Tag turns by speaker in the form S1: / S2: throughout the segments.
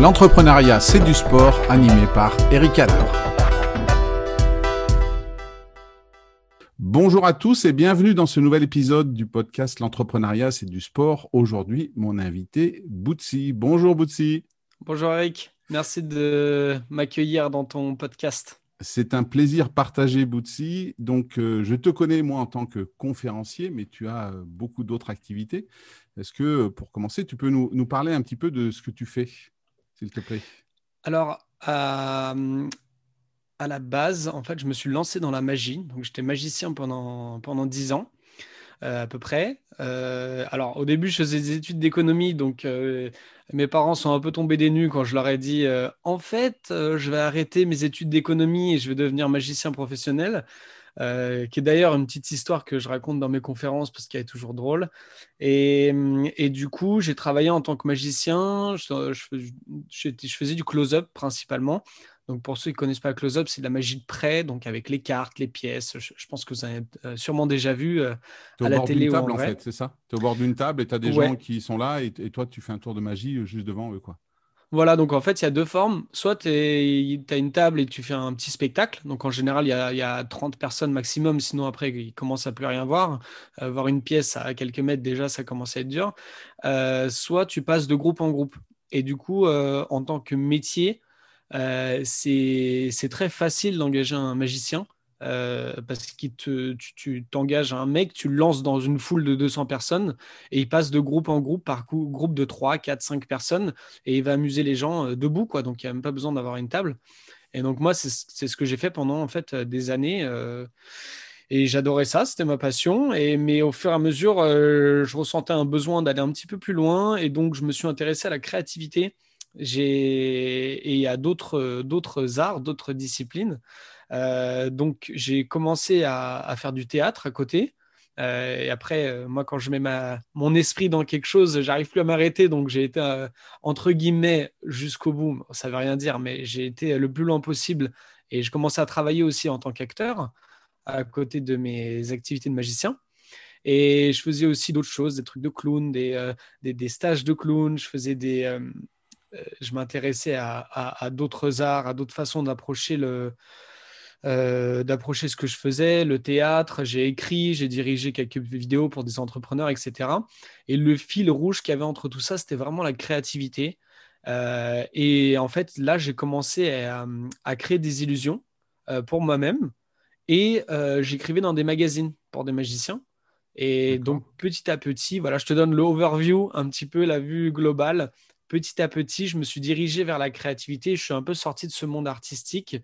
S1: L'entrepreneuriat, c'est du sport, animé par Eric Adler. Bonjour à tous et bienvenue dans ce nouvel épisode du podcast L'entrepreneuriat, c'est du sport. Aujourd'hui, mon invité, Boutsi. Bonjour Boutsi.
S2: Bonjour Eric, merci de m'accueillir dans ton podcast.
S1: C'est un plaisir partagé, Boutsi. Donc, euh, je te connais, moi, en tant que conférencier, mais tu as euh, beaucoup d'autres activités. Est-ce que, pour commencer, tu peux nous, parler un petit peu de ce que tu fais, s'il te plaît
S2: Alors, à la base, en fait, je me suis lancé dans la magie. Donc, j'étais magicien pendant, pendant 10 ans. Euh, à peu près. Euh, alors, au début, je faisais des études d'économie, donc euh, mes parents sont un peu tombés des nues quand je leur ai dit En fait, je vais arrêter mes études d'économie et je vais devenir magicien professionnel. Qui est d'ailleurs une petite histoire que je raconte dans mes conférences parce qu'elle est toujours drôle. Et, et du coup, j'ai travaillé en tant que magicien. Je, je, je faisais du close-up principalement. Donc pour ceux qui ne connaissent pas Close-Up, c'est de la magie de près, donc avec les cartes, les pièces. Je, pense que vous avez euh, sûrement déjà vu euh, à la télé.
S1: bord d'une table, en, fait, c'est ça? Tu es au bord d'une table et tu as des gens qui sont là et, toi, tu fais un tour de magie euh, juste devant eux. quoi.
S2: Voilà, donc en fait, il y a deux formes. Soit tu as une table et tu fais un petit spectacle. Donc en général, il y a, 30 personnes maximum, sinon après, ils commencent à plus rien voir. voir une pièce à quelques mètres, déjà, ça commence à être dur. soit tu passes de groupe en groupe. Et du coup, en tant que métier, euh, c'est très facile d'engager un magicien. Euh, parce que tu t'engages un mec, tu le lances dans une foule de 200 personnes et il passe de groupe en groupe par groupe de 3, 4, 5 personnes et il va amuser les gens euh, debout. Quoi, donc il n'y a même pas besoin d'avoir une table. Et donc moi, c'est ce que j'ai fait pendant en fait des années. et j'adorais ça, c'était ma passion. Et, mais au fur et à mesure, je ressentais un besoin d'aller un petit peu plus loin. Et donc, je me suis intéressé à la créativité et d'autres, d'autres arts, d'autres disciplines. Euh, donc, j'ai commencé à, faire du théâtre à côté. Euh, et après, euh, moi, quand je mets ma, mon esprit dans quelque chose, j'arrive plus à m'arrêter. Donc, j'ai été, entre guillemets, jusqu'au bout. Ça veut rien dire, mais j'ai été le plus loin possible. Et je commençais à travailler aussi en tant qu'acteur à côté de mes activités de magicien. Et je faisais aussi d'autres choses, des trucs de clown, des, des, stages de clown. Je faisais des je m'intéressais à, d'autres arts, à d'autres façons d'approcher le, euh, d'approcher ce que je faisais, le théâtre, j'ai écrit, j'ai dirigé quelques vidéos pour des entrepreneurs, etc. Et le fil rouge qu'il y avait entre tout ça, c'était vraiment la créativité. Euh, et en fait, là, j'ai commencé à, créer des illusions pour moi-même. Et j'écrivais dans des magazines pour des magiciens. Et donc, petit à petit, voilà, je te donne l'overview, un petit peu la vue globale petit à petit, je me suis dirigé vers la créativité. Je suis un peu sorti de ce monde artistique.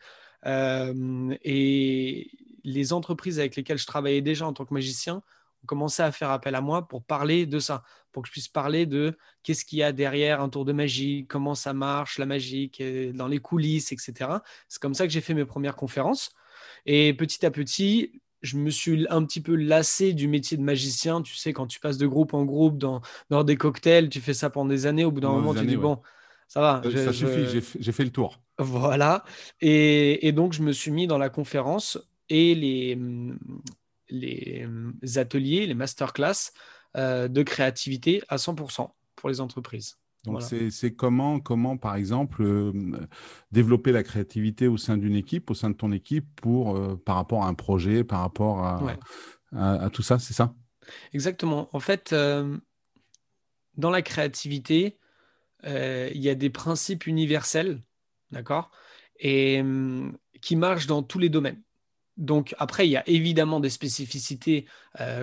S2: Euh, et les entreprises avec lesquelles je travaillais déjà en tant que magicien ont commencé à faire appel à moi pour parler de ça, pour que je puisse parler de qu'est-ce qu'il y a derrière un tour de magie, comment ça marche, la magie, dans les coulisses, etc. C'est comme ça que j'ai fait mes premières conférences. Et petit à petit, je me suis un petit peu lassé du métier de magicien. Tu sais, quand tu passes de groupe en groupe dans, dans des cocktails, tu fais ça pendant des années. Au bout d'un moment, tu dis, bon, ça va.
S1: Ça, suffit, j'ai fait le tour.
S2: Voilà. Et, et, donc, je me suis mis dans la conférence et les, les ateliers, les masterclass euh, de créativité à 100% pour les entreprises.
S1: Donc, c'est comment, comment, par exemple, euh, développer la créativité au sein d'une équipe, au sein de ton équipe, pour, euh, par rapport à un projet, par rapport à, à, tout ça, c'est ça?
S2: Exactement. En fait, euh, dans la créativité, il y a des principes universels, d'accord Et qui marchent dans tous les domaines. Donc après, il y a évidemment des spécificités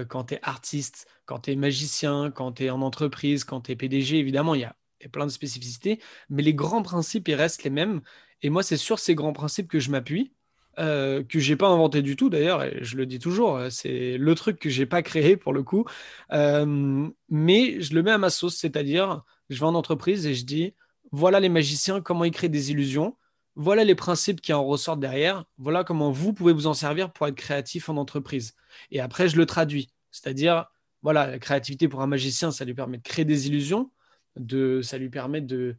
S2: quand tu es artiste, quand tu es magicien, quand tu es en entreprise, quand tu es PDG, évidemment, il y a et plein de spécificités, mais les grands principes, ils restent les mêmes. Et moi, c'est sur ces grands principes que je m'appuie, euh, que j'ai pas inventé du tout d'ailleurs, et je le dis toujours, euh, c'est le truc que j'ai pas créé pour le coup, euh, mais je le mets à ma sauce, c'est-à-dire, je vais en entreprise et je dis, voilà les magiciens, comment ils créent des illusions, voilà les principes qui en ressortent derrière, voilà comment vous pouvez vous en servir pour être créatif en entreprise. Et après, je le traduis, c'est-à-dire, voilà, la créativité pour un magicien, ça lui permet de créer des illusions de, ça lui permet de,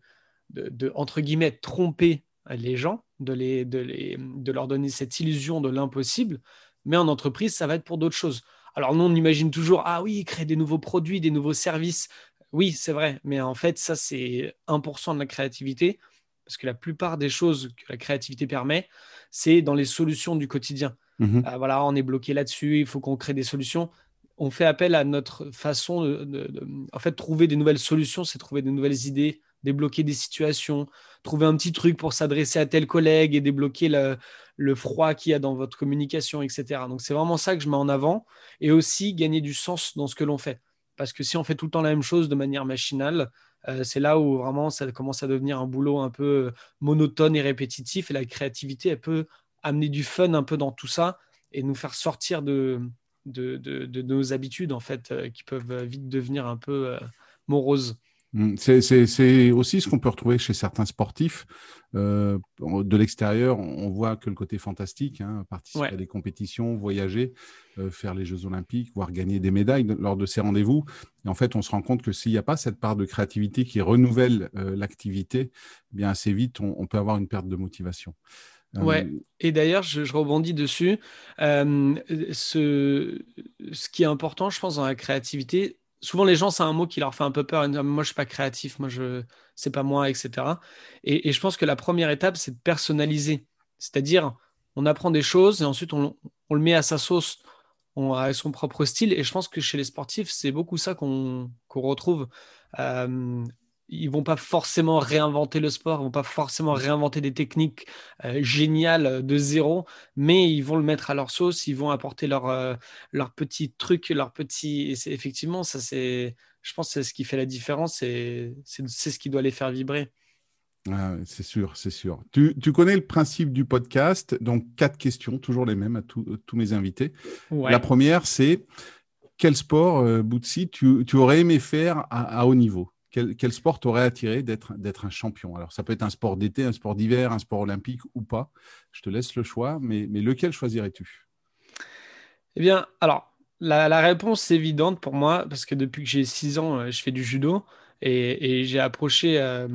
S2: entre guillemets, tromper les gens, de, de leur donner cette illusion de l'impossible. Mais en entreprise, ça va être pour d'autres choses. Alors nous, on imagine toujours, ah oui, créer des nouveaux produits, des nouveaux services. Oui, c'est vrai, mais en fait, ça, c'est 1% de la créativité, parce que la plupart des choses que la créativité permet, c'est dans les solutions du quotidien. Mmh voilà, on est bloqué là-dessus, il faut qu'on crée des solutions on fait appel à notre façon de, en fait, trouver des nouvelles solutions, c'est trouver des nouvelles idées, débloquer des situations, trouver un petit truc pour s'adresser à tel collègue et débloquer le, froid qu'il y a dans votre communication, etc. Donc c'est vraiment ça que je mets en avant et aussi gagner du sens dans ce que l'on fait. Parce que si on fait tout le temps la même chose de manière machinale, euh, c'est là où vraiment ça commence à devenir un boulot un peu monotone et répétitif et la créativité, elle peut amener du fun un peu dans tout ça et nous faire sortir de, nos habitudes, en fait, euh, qui peuvent vite devenir un peu euh, moroses.
S1: Mmh, c'est aussi ce qu'on peut retrouver chez certains sportifs. Euh, de l'extérieur, on voit que le côté fantastique, hein, participer à des compétitions, voyager, faire les Jeux olympiques, voire gagner des médailles lors de ces rendez-vous. Et en fait, on se rend compte que s'il n'y a pas cette part de créativité qui renouvelle l'activité, eh bien assez vite, on, peut avoir une perte de motivation.
S2: Ouais, et d'ailleurs, je, rebondis dessus. ce, ce qui est important, je pense, dans la créativité, souvent les gens, c'est un mot qui leur fait un peu peur. Moi, je ne suis pas créatif, moi, je c'est pas moi, etc. Et, je pense que la première étape, c'est de personnaliser. C'est-à-dire, on apprend des choses et ensuite on, le met à sa sauce, on, son propre style. Et je pense que chez les sportifs, c'est beaucoup ça qu'on retrouve ils vont pas forcément réinventer le sport, ils vont pas forcément réinventer des techniques euh, géniales de zéro, mais ils vont le mettre à leur sauce, ils vont apporter leur, euh, leur petit truc, leur petit. effectivement, ça c'est, je pense, c'est ce qui fait la différence et c'est ce qui doit les faire vibrer.
S1: Ah, c'est sûr, c'est sûr. Tu, tu, connais le principe du podcast, donc quatre questions, toujours les mêmes à tous mes invités. La première, c'est quel sport, euh, tu, tu, aurais aimé faire à haut niveau? Quel, sport t'aurait attiré d'être, un champion? Alors, ça peut être un sport d'été, un sport d'hiver, un sport olympique ou pas. Je te laisse le choix, mais, mais lequel choisirais-tu?
S2: Eh bien, alors, la, réponse est évidente pour moi, parce que depuis que j'ai 6 ans, euh, je fais du judo. Et, j'ai approché, euh,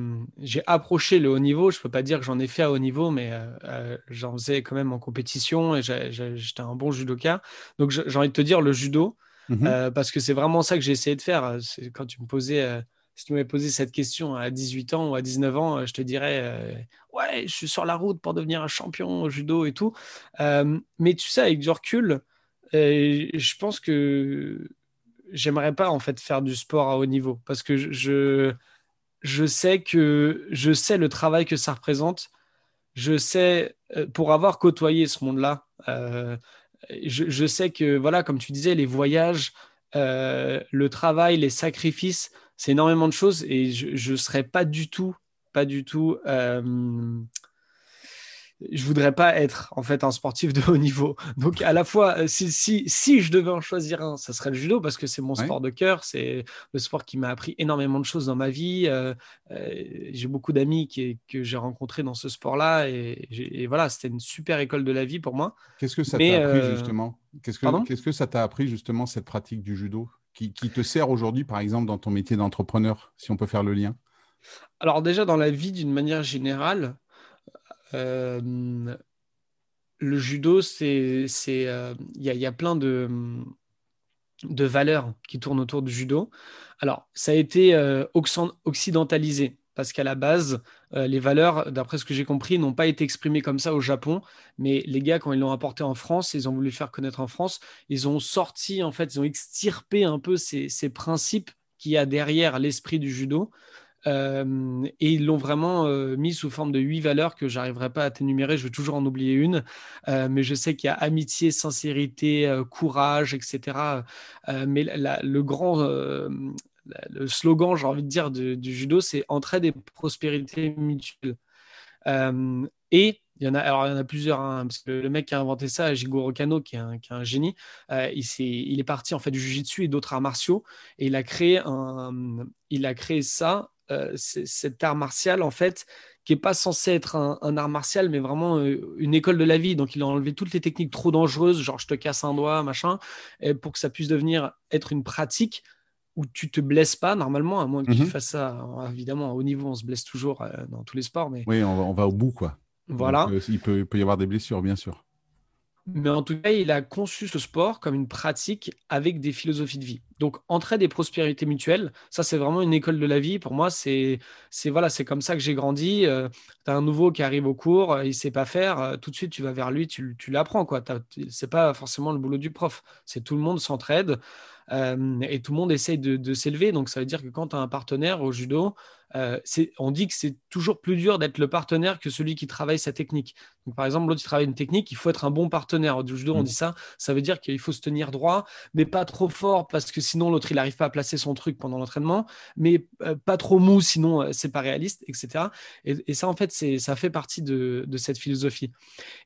S2: approché le haut niveau. Je peux pas dire que j'en ai fait à haut niveau, mais euh, j'en faisais quand même en compétition et j'étais un bon judoka. Donc j'ai envie de te dire le judo, mmh parce que c'est vraiment ça que j'ai essayé de faire. Quand tu me posais si tu m'avais posé cette question à 18 ans ou à 19 ans, je te dirais euh, Ouais, je suis sur la route pour devenir un champion au judo et tout. Euh, mais tu sais, avec du recul, euh, je pense que j'aimerais pas en fait faire du sport à haut niveau parce que je, je sais que je sais le travail que ça représente. Je sais, pour avoir côtoyé ce monde-là, je, je, sais que, voilà, comme tu disais, les voyages, le travail, les sacrifices, c'est énormément de choses et je ne serais pas du tout, pas du tout. Euh, je voudrais pas être en fait un sportif de haut niveau. Donc à la fois, euh, si, si, si je devais en choisir un, ça serait le judo parce que c'est mon sport de cœur, c'est le sport qui m'a appris énormément de choses dans ma vie. Euh, euh, j'ai beaucoup d'amis que j'ai rencontrés dans ce sport-là et, voilà, c'était une super école de la vie pour moi.
S1: Qu'est-ce que ça t'a appris justement? Qu'est-ce que, qu'est-ce que ça t'a appris justement cette pratique du judo? Qui, te sert aujourd'hui, par exemple, dans ton métier d'entrepreneur, si on peut faire le lien?
S2: Alors déjà, dans la vie, d'une manière générale, euh, le judo, c'est, euh, il y, a plein de, de valeurs qui tournent autour du judo. Alors, ça a été euh, occidentalisé parce qu'à la base, les valeurs, d'après ce que j'ai compris, n'ont pas été exprimées comme ça au Japon. Mais les gars, quand ils l'ont apporté en France, ils ont voulu faire connaître en France, ils ont sorti, en fait, ils ont extirpé un peu ces, principes qu'il y a derrière l'esprit du judo. Euh, et ils l'ont vraiment euh, mis sous forme de huit valeurs que j'arriverai pas à t'énumérer, je vais toujours en oublier une, euh, mais je sais qu'il y a amitié, sincérité, courage, etc. mais le grand, le slogan, j'ai envie de dire, du, judo, c'est entraide et prospérité mutuelle. et il y en a, alors il y en a plusieurs, hein, le mec qui a inventé ça, Jigoro Kano, qui est un, un génie, il, est, il, est, parti en fait du jujitsu et d'autres arts martiaux, et il a créé un, il a créé ça euh, cet art martial, en fait, qui n'est pas censé être un, art martial, mais vraiment euh, une école de la vie. Donc, il a enlevé toutes les techniques trop dangereuses, genre je te casse un doigt, machin, pour que ça puisse devenir être une pratique où tu te blesses pas normalement, à moins que tu mhm. fasses ça. évidemment, au niveau, on se blesse toujours euh, dans tous les sports. Mais...
S1: Oui, on va, au bout, quoi.
S2: Voilà.
S1: il, peut, il peut y avoir des blessures, bien sûr.
S2: Mais en tout cas, il a conçu ce sport comme une pratique avec des philosophies de vie. Donc, entraide et prospérité mutuelle, ça, c'est vraiment une école de la vie. Pour moi, c'est voilà, c'est comme ça que j'ai grandi. Euh, tu as un nouveau qui arrive au cours, euh, il ne sait pas faire, euh, tout de suite, tu vas vers lui, tu, tu l'apprends. Ce n'est pas forcément le boulot du prof. C'est tout le monde s'entraide et tout le monde essaye de, s'élever. Donc, ça veut dire que quand tu as un partenaire au judo, euh, on dit que c'est toujours plus dur d'être le partenaire que celui qui travaille sa technique. Donc, par exemple, l'autre qui travaille une technique, il faut être un bon partenaire. Du judo, on mm. dit ça. Ça veut dire qu'il faut se tenir droit, mais pas trop fort parce que sinon l'autre il n'arrive pas à placer son truc pendant l'entraînement, mais euh, pas trop mou sinon euh, c'est pas réaliste, etc. Et, ça en fait ça fait partie de, cette philosophie.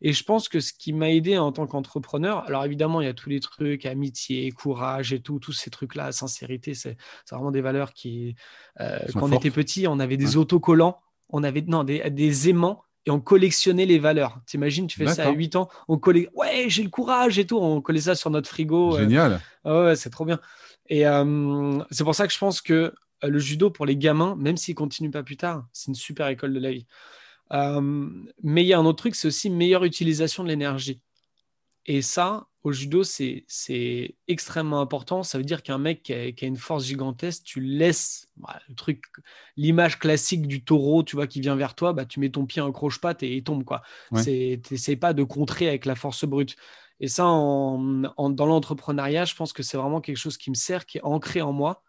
S2: Et je pense que ce qui m'a aidé en tant qu'entrepreneur, alors évidemment il y a tous les trucs amitié, courage et tout, tous ces trucs là, sincérité, c'est vraiment des valeurs qui quand on était petit on avait des autocollants, on avait non, des, aimants et on collectionnait les valeurs. T'imagines, tu fais ça à 8 ans, on collait, ouais, j'ai le courage et tout, on collait ça sur notre frigo.
S1: Euh. Génial.
S2: ouais, c'est trop bien. Et euh, c'est pour ça que je pense que euh, le judo pour les gamins, même s'ils continuent pas plus tard, c'est une super école de la vie. mais il y a un autre truc, c'est aussi meilleure utilisation de l'énergie. Et ça, au judo, c'est extrêmement important. Ça veut dire qu'un mec qui a, une force gigantesque, tu laisses bah, le truc, l'image classique du taureau, tu vois, qui vient vers toi, bah, tu mets ton pied en croche-patte et il tombe. quoi. Tu n'essayes pas de contrer avec la force brute. Et ça, dans l'entrepreneuriat, je pense que c'est vraiment quelque chose qui me sert, qui est ancré en moi.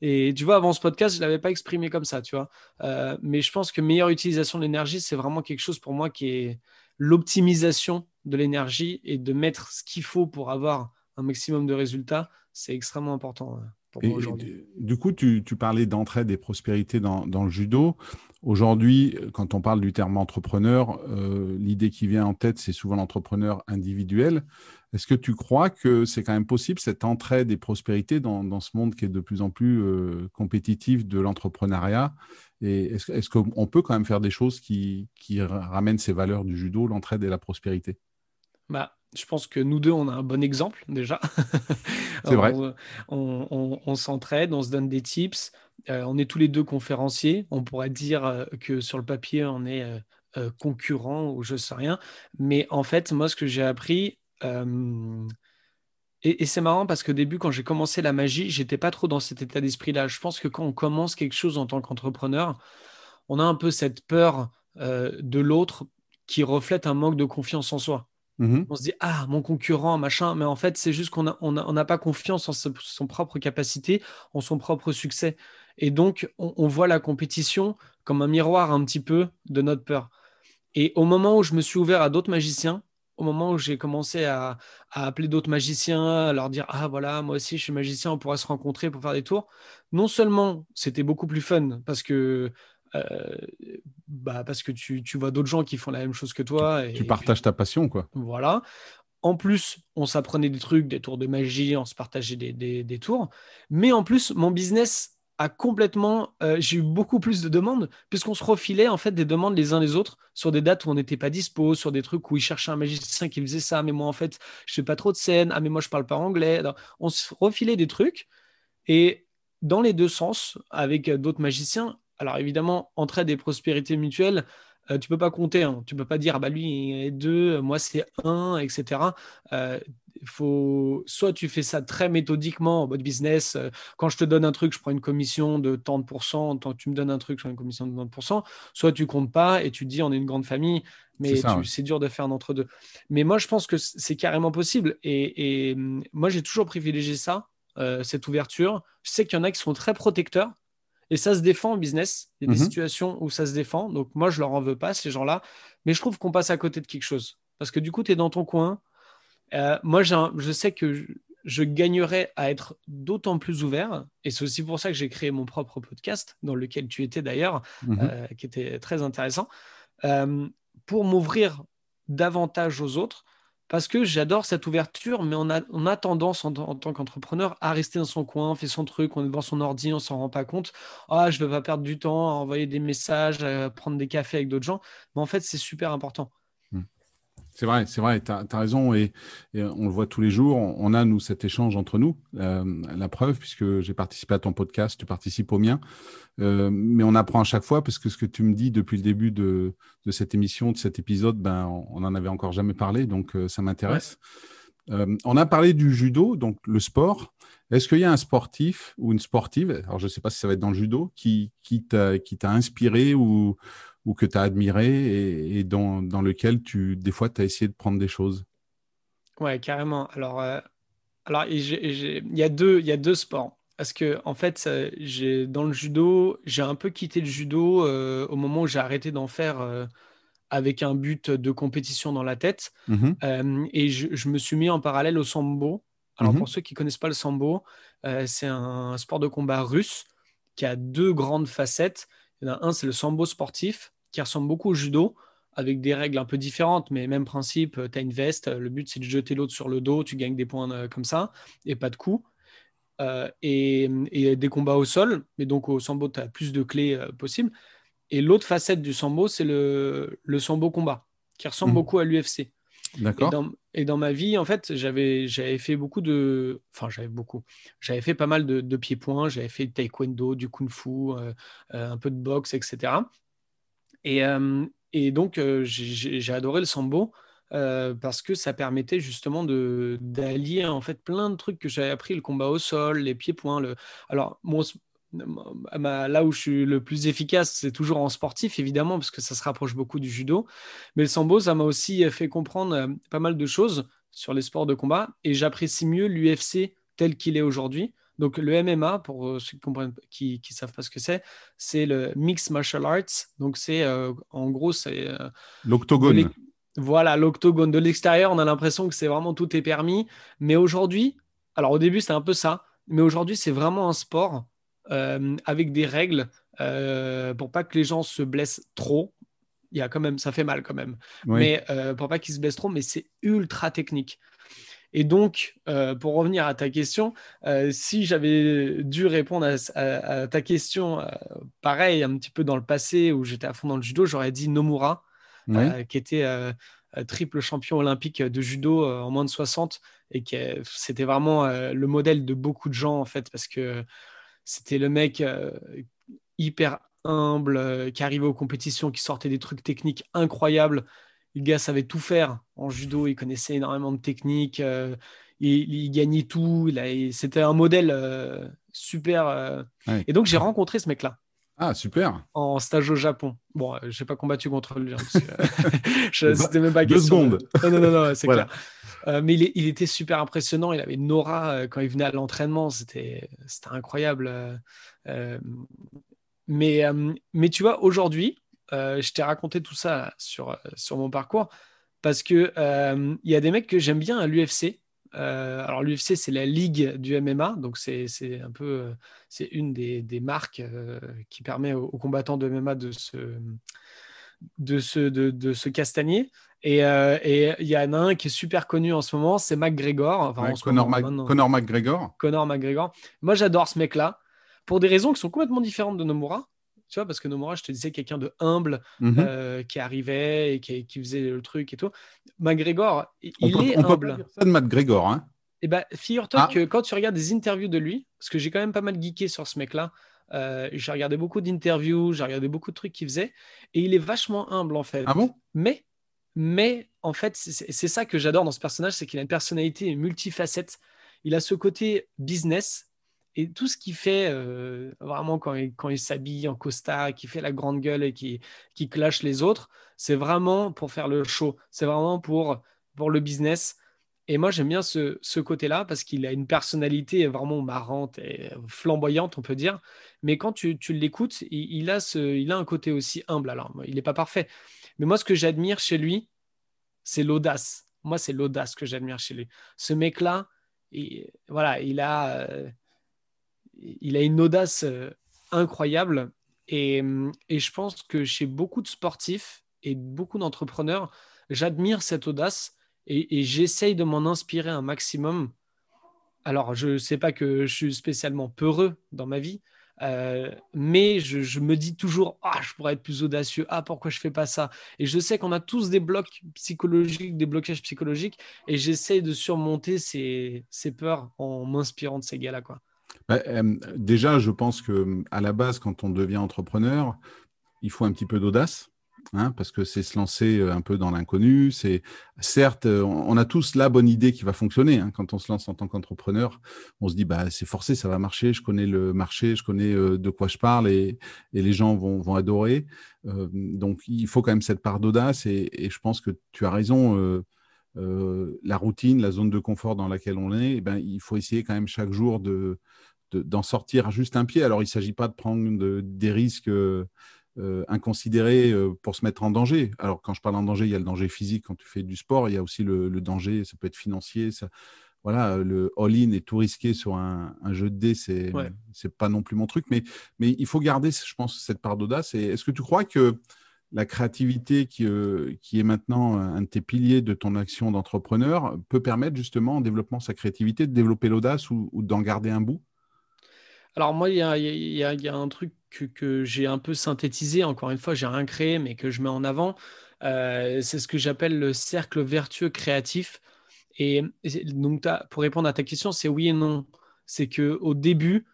S2: Et tu vois, avant ce podcast, je ne l'avais pas exprimé comme ça, tu vois. Euh, mais je pense que meilleure utilisation de l'énergie, c'est vraiment quelque chose pour moi qui est l'optimisation de l'énergie et de mettre ce qu'il faut pour avoir un maximum de résultats, c'est extrêmement important euh, pour moi aujourd'hui.
S1: Du coup, tu, parlais d'entraide et prospérité dans, le judo. Aujourd'hui, quand on parle du terme entrepreneur, euh, l'idée qui vient en tête, c'est souvent l'entrepreneur individuel. Est-ce que tu crois que c'est quand même possible cette entraide et prospérité dans, ce monde qui est de plus en plus euh, compétitif de l'entrepreneuriat Et est-ce, qu'on peut quand même faire des choses qui ramènent ces valeurs du judo, l'entraide et la prospérité?
S2: Bah, je pense que nous deux, on a un bon exemple déjà.
S1: C'est vrai.
S2: On, s'entraide, on se donne des tips. Euh, on est tous les deux conférenciers. On pourrait dire euh, que sur le papier, on est euh, concurrents ou je sais rien. Mais en fait, moi, ce que j'ai appris, et, et c'est marrant parce qu'au début, quand j'ai commencé la magie, j'étais pas trop dans cet état d'esprit-là. Je pense que quand on commence quelque chose en tant qu'entrepreneur, on a un peu cette peur de l'autre qui reflète un manque de confiance en soi. Mmh on se dit, ah, mon concurrent, machin, mais en fait, c'est juste qu'on n'a on pas confiance en son propre capacité, en son propre succès. Et donc, on, voit la compétition comme un miroir un petit peu de notre peur. Et au moment où je me suis ouvert à d'autres magiciens, au moment où j'ai commencé à, à appeler d'autres magiciens, à leur dire, ah voilà, moi aussi je suis magicien, on pourrait se rencontrer pour faire des tours, non seulement c'était beaucoup plus fun parce que euh, bah, parce que tu, tu vois d'autres gens qui font la même chose que toi.
S1: Et, tu partages ta passion, quoi.
S2: Voilà. En plus, on s'apprenait des trucs, des tours de magie, on se partageait des, des, des tours. Mais en plus, mon business a complètement. Euh, j'ai eu beaucoup plus de demandes, puisqu'on se refilait en fait des demandes les uns les autres sur des dates où on n'était pas dispo, sur des trucs où ils cherchaient un magicien qui faisait ça, mais moi en fait, je fais pas trop de scènes, ah mais moi je parle pas anglais. on se refilait des trucs. Et dans les deux sens, avec d'autres magiciens, alors évidemment, entraide et prospérité mutuelle, tu euh, tu peux pas compter. Hein. Tu peux pas dire, ah bah lui est deux, moi c'est un, etc. Euh, faut soit tu fais ça très méthodiquement en mode business. Euh, quand je te donne un truc, je prends une commission de tant de pourcents. Tant que tu me donnes un truc, je prends une commission de tant de pourcents. Soit tu comptes pas et tu dis on est une grande famille, mais c'est dur de faire un entre deux. Mais moi je pense que c'est carrément possible et, et moi j'ai toujours privilégié ça, cette ouverture. Je sais qu'il y en a qui sont très protecteurs et ça se défend en business. Il y a des mhm. situations où ça se défend. Donc moi, je leur en veux pas, ces gens-là. Mais je trouve qu'on passe à côté de quelque chose. Parce que du coup, tu es dans ton coin. Euh, moi, je sais que je, gagnerais à être d'autant plus ouvert. Et c'est aussi pour ça que j'ai créé mon propre podcast, dans lequel tu étais d'ailleurs, mhm. euh, qui était très intéressant, euh, pour m'ouvrir davantage aux autres parce que j'adore cette ouverture, mais on a, tendance en, tant qu'entrepreneur à rester dans son coin, on fait son truc, on est devant son ordi, on s'en rend pas compte. Ah, je ne veux pas perdre du temps à envoyer des messages, à prendre des cafés avec d'autres gens. Mais en fait, c'est super important.
S1: C'est vrai, c'est vrai, tu as, raison. Et, on le voit tous les jours. On, a, nous, cet échange entre nous. Euh, la preuve, puisque j'ai participé à ton podcast, tu participes au mien. Euh, mais on apprend à chaque fois, parce que ce que tu me dis depuis le début de, cette émission, de cet épisode, ben, on n'en avait encore jamais parlé. Donc, ça m'intéresse. on a parlé du judo, donc le sport. Est-ce qu'il y a un sportif ou une sportive, alors je ne sais pas si ça va être dans le judo, qui, qui t'a inspiré ou, ou que tu as admiré et, dans, dans, lequel tu, des fois, tu as essayé de prendre des choses?
S2: Ouais, carrément. Alors, euh, alors il y, a deux, y a deux sports. Parce que, en fait, j'ai, dans le judo, j'ai un peu quitté le judo euh, au moment où j'ai arrêté d'en faire euh, avec un but de compétition dans la tête. Mmh et je, je, me suis mis en parallèle au sambo. Alors, mmh pour ceux qui ne connaissent pas le sambo, c'est un sport de combat russe qui a deux grandes facettes. Il y en a un, c'est le sambo sportif, qui ressemble beaucoup au judo, avec des règles un peu différentes, mais même principe, tu as une veste, le but c'est de jeter l'autre sur le dos, tu gagnes des points euh, comme ça, et pas de coups. Euh, et, des combats au sol, mais donc au sambo, tu as plus de clés euh, possibles. Et l'autre facette du sambo, c'est le, le sambo combat, qui ressemble mmh. beaucoup à l'UFC.
S1: D'accord.
S2: Et dans, ma vie, en fait, j'avais, j'avais fait beaucoup de. Enfin, j'avais beaucoup. J'avais fait pas mal de, de pieds-points. J'avais fait du taekwondo, du kung-fu, un peu de boxe, etc. Euh, et, donc, euh, j'ai adoré le sambo euh, parce que ça permettait justement d'allier en fait plein de trucs que j'avais appris, le combat au sol, les pieds-points. Le... Alors, là où je suis le plus efficace, c'est toujours en sportif, évidemment, parce que ça se rapproche beaucoup du judo. Mais le sambo, ça m'a aussi fait comprendre pas mal de choses sur les sports de combat et j'apprécie mieux l'UFC tel qu'il est aujourd'hui donc le MMA, pour euh, ceux qui ne savent pas ce que c'est, c'est le Mixed Martial Arts. Donc c'est euh, en gros c'est
S1: euh, l'octogone.
S2: Voilà l'octogone de l'extérieur. On a l'impression que c'est vraiment tout est permis, mais aujourd'hui, alors au début c'était un peu ça, mais aujourd'hui c'est vraiment un sport avec des règles pour pas que les gens se blessent trop. Il y a quand même, ça fait mal quand même, mais pour pas qu'ils se blessent trop, mais c'est ultra technique. Et donc, euh, pour revenir à ta question, euh, si j'avais dû répondre à, ta question, euh, pareil, un petit peu dans le passé où j'étais à fond dans le judo, j'aurais dit Nomura, qui était triple champion olympique de judo en moins de 60 et qui c'était vraiment le modèle de beaucoup de gens en fait parce que c'était le mec hyper humble qui arrivait aux compétitions, qui sortait des trucs techniques incroyables le gars savait tout faire en judo, il connaissait énormément de techniques, euh, il, gagnait tout. C'était un modèle euh, super. Euh. Et donc, j'ai rencontré ce mec-là.
S1: Ah, super.
S2: En stage au Japon. Bon, je n'ai pas combattu contre lui. Hein, C'était même pas
S1: Deux secondes.
S2: Non, non, non, c'est clair. mais il, était super impressionnant. Il avait une aura quand il venait à l'entraînement. C'était incroyable. mais, mais tu vois, aujourd'hui, euh, je t'ai raconté tout ça sur, euh, sur mon parcours parce que euh, il y a des mecs que j'aime bien à l'UFC. alors l'UFC c'est la ligue du MMA, donc c'est un peu c'est une des, des marques qui permet aux, combattants de MMA de se de se, de, de se castagner. Et il y en a un qui est super connu en ce moment, c'est McGregor.
S1: Enfin, Conor, Conor McGregor.
S2: Conor McGregor. Moi, j'adore ce mec-là pour des raisons qui sont complètement différentes de Nomura. Tu vois, parce que Nomura, je te disais, quelqu'un de humble mhm. euh, qui arrivait et qui, faisait le truc et tout. McGregor, il est
S1: on
S2: humble.
S1: Peut dire ça de McGregor. Hein
S2: et eh ben, figure-toi ah. que quand tu regardes des interviews de lui, parce que j'ai quand même pas mal geeké sur ce mec-là, euh, j'ai regardé beaucoup d'interviews, j'ai regardé beaucoup de trucs qu'il faisait, et il est vachement humble en fait.
S1: Ah bon?
S2: Mais, mais en fait, c'est ça que j'adore dans ce personnage, c'est qu'il a une personnalité multifacette. Il a ce côté business et tout ce qu'il fait, euh, vraiment, quand il, quand il s'habille en costard, qui fait la grande gueule et qui, qui clash les autres, c'est vraiment pour faire le show. C'est vraiment pour, pour le business. Et moi, j'aime bien ce, ce côté-là parce qu'il a une personnalité vraiment marrante et flamboyante, on peut dire. Mais quand tu, tu l'écoutes, il, a ce, il a un côté aussi humble. Alors, il n'est pas parfait. Mais moi, ce que j'admire chez lui, c'est l'audace. Moi, c'est l'audace que j'admire chez lui. Ce mec-là, voilà, il a, euh, il a une audace euh, incroyable. Et, je pense que chez beaucoup de sportifs et beaucoup d'entrepreneurs, j'admire cette audace et, j'essaye de m'en inspirer un maximum. Alors, je ne sais pas que je suis spécialement peureux dans ma vie, Euh, mais je, me dis toujours, ah, je pourrais être plus audacieux. Ah, pourquoi je fais pas ça? Et je sais qu'on a tous des blocs psychologiques, des blocages psychologiques, et j'essaie de surmonter ces, peurs en m'inspirant de ces gars-là, quoi.
S1: Bah, déjà, je pense que à la base, quand on devient entrepreneur, il faut un petit peu d'audace. Hein, parce que c'est se lancer euh, un peu dans l'inconnu. C'est certes, euh, on a tous la bonne idée qui va fonctionner. Hein. Quand on se lance en tant qu'entrepreneur, on se dit bah c'est forcé, ça va marcher. Je connais le marché, je connais euh, de quoi je parle et, les gens vont, adorer. donc il faut quand même cette part d'audace et, je pense que tu as raison. La routine, la zone de confort dans laquelle on est, eh ben, il faut essayer quand même chaque jour de d'en sortir juste un pied. Alors, il ne s'agit pas de prendre des risques euh, euh, pour se mettre en danger. Alors, quand je parle en danger, il y a le danger physique quand tu fais du sport, il y a aussi le, danger, ça peut être financier. Ça, voilà, le all-in est tout risqué sur un, jeu de dés, c'est n'est pas non plus mon truc, mais, mais il faut garder, je pense, cette part d'audace. Et est-ce que tu crois que la créativité qui, euh, qui, est maintenant un de tes piliers de ton action d'entrepreneur peut permettre justement en développant sa créativité de développer l'audace ou, d'en garder un bout?
S2: Alors moi, il y a, un truc que, j'ai un peu synthétisé. Encore une fois, j'ai rien créé, mais que je mets en avant. Euh, c'est ce que j'appelle le cercle vertueux créatif. Et, donc, pour répondre à ta question, c'est oui et non. C'est que au début,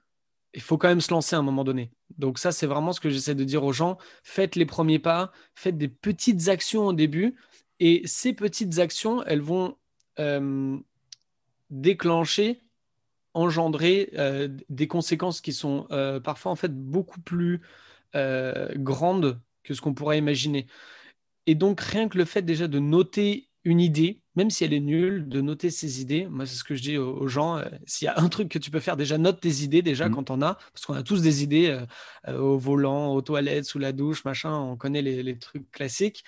S2: il faut quand même se lancer à un moment donné. Donc ça, c'est vraiment ce que j'essaie de dire aux gens. Faites les premiers pas, faites des petites actions au début. Et ces petites actions, elles vont euh, déclencher engendrer euh, des conséquences qui sont euh, parfois en fait beaucoup plus grandes que ce qu'on pourrait imaginer. Et donc rien que le fait déjà de noter une idée, même si elle est nulle, de noter ses idées, moi c'est ce que je dis aux, gens, s'il y a un truc que tu peux faire, déjà note tes idées déjà mmh. quand on a, parce qu'on a tous des idées au volant, aux toilettes, sous la douche, machin, on connaît les, les trucs classiques.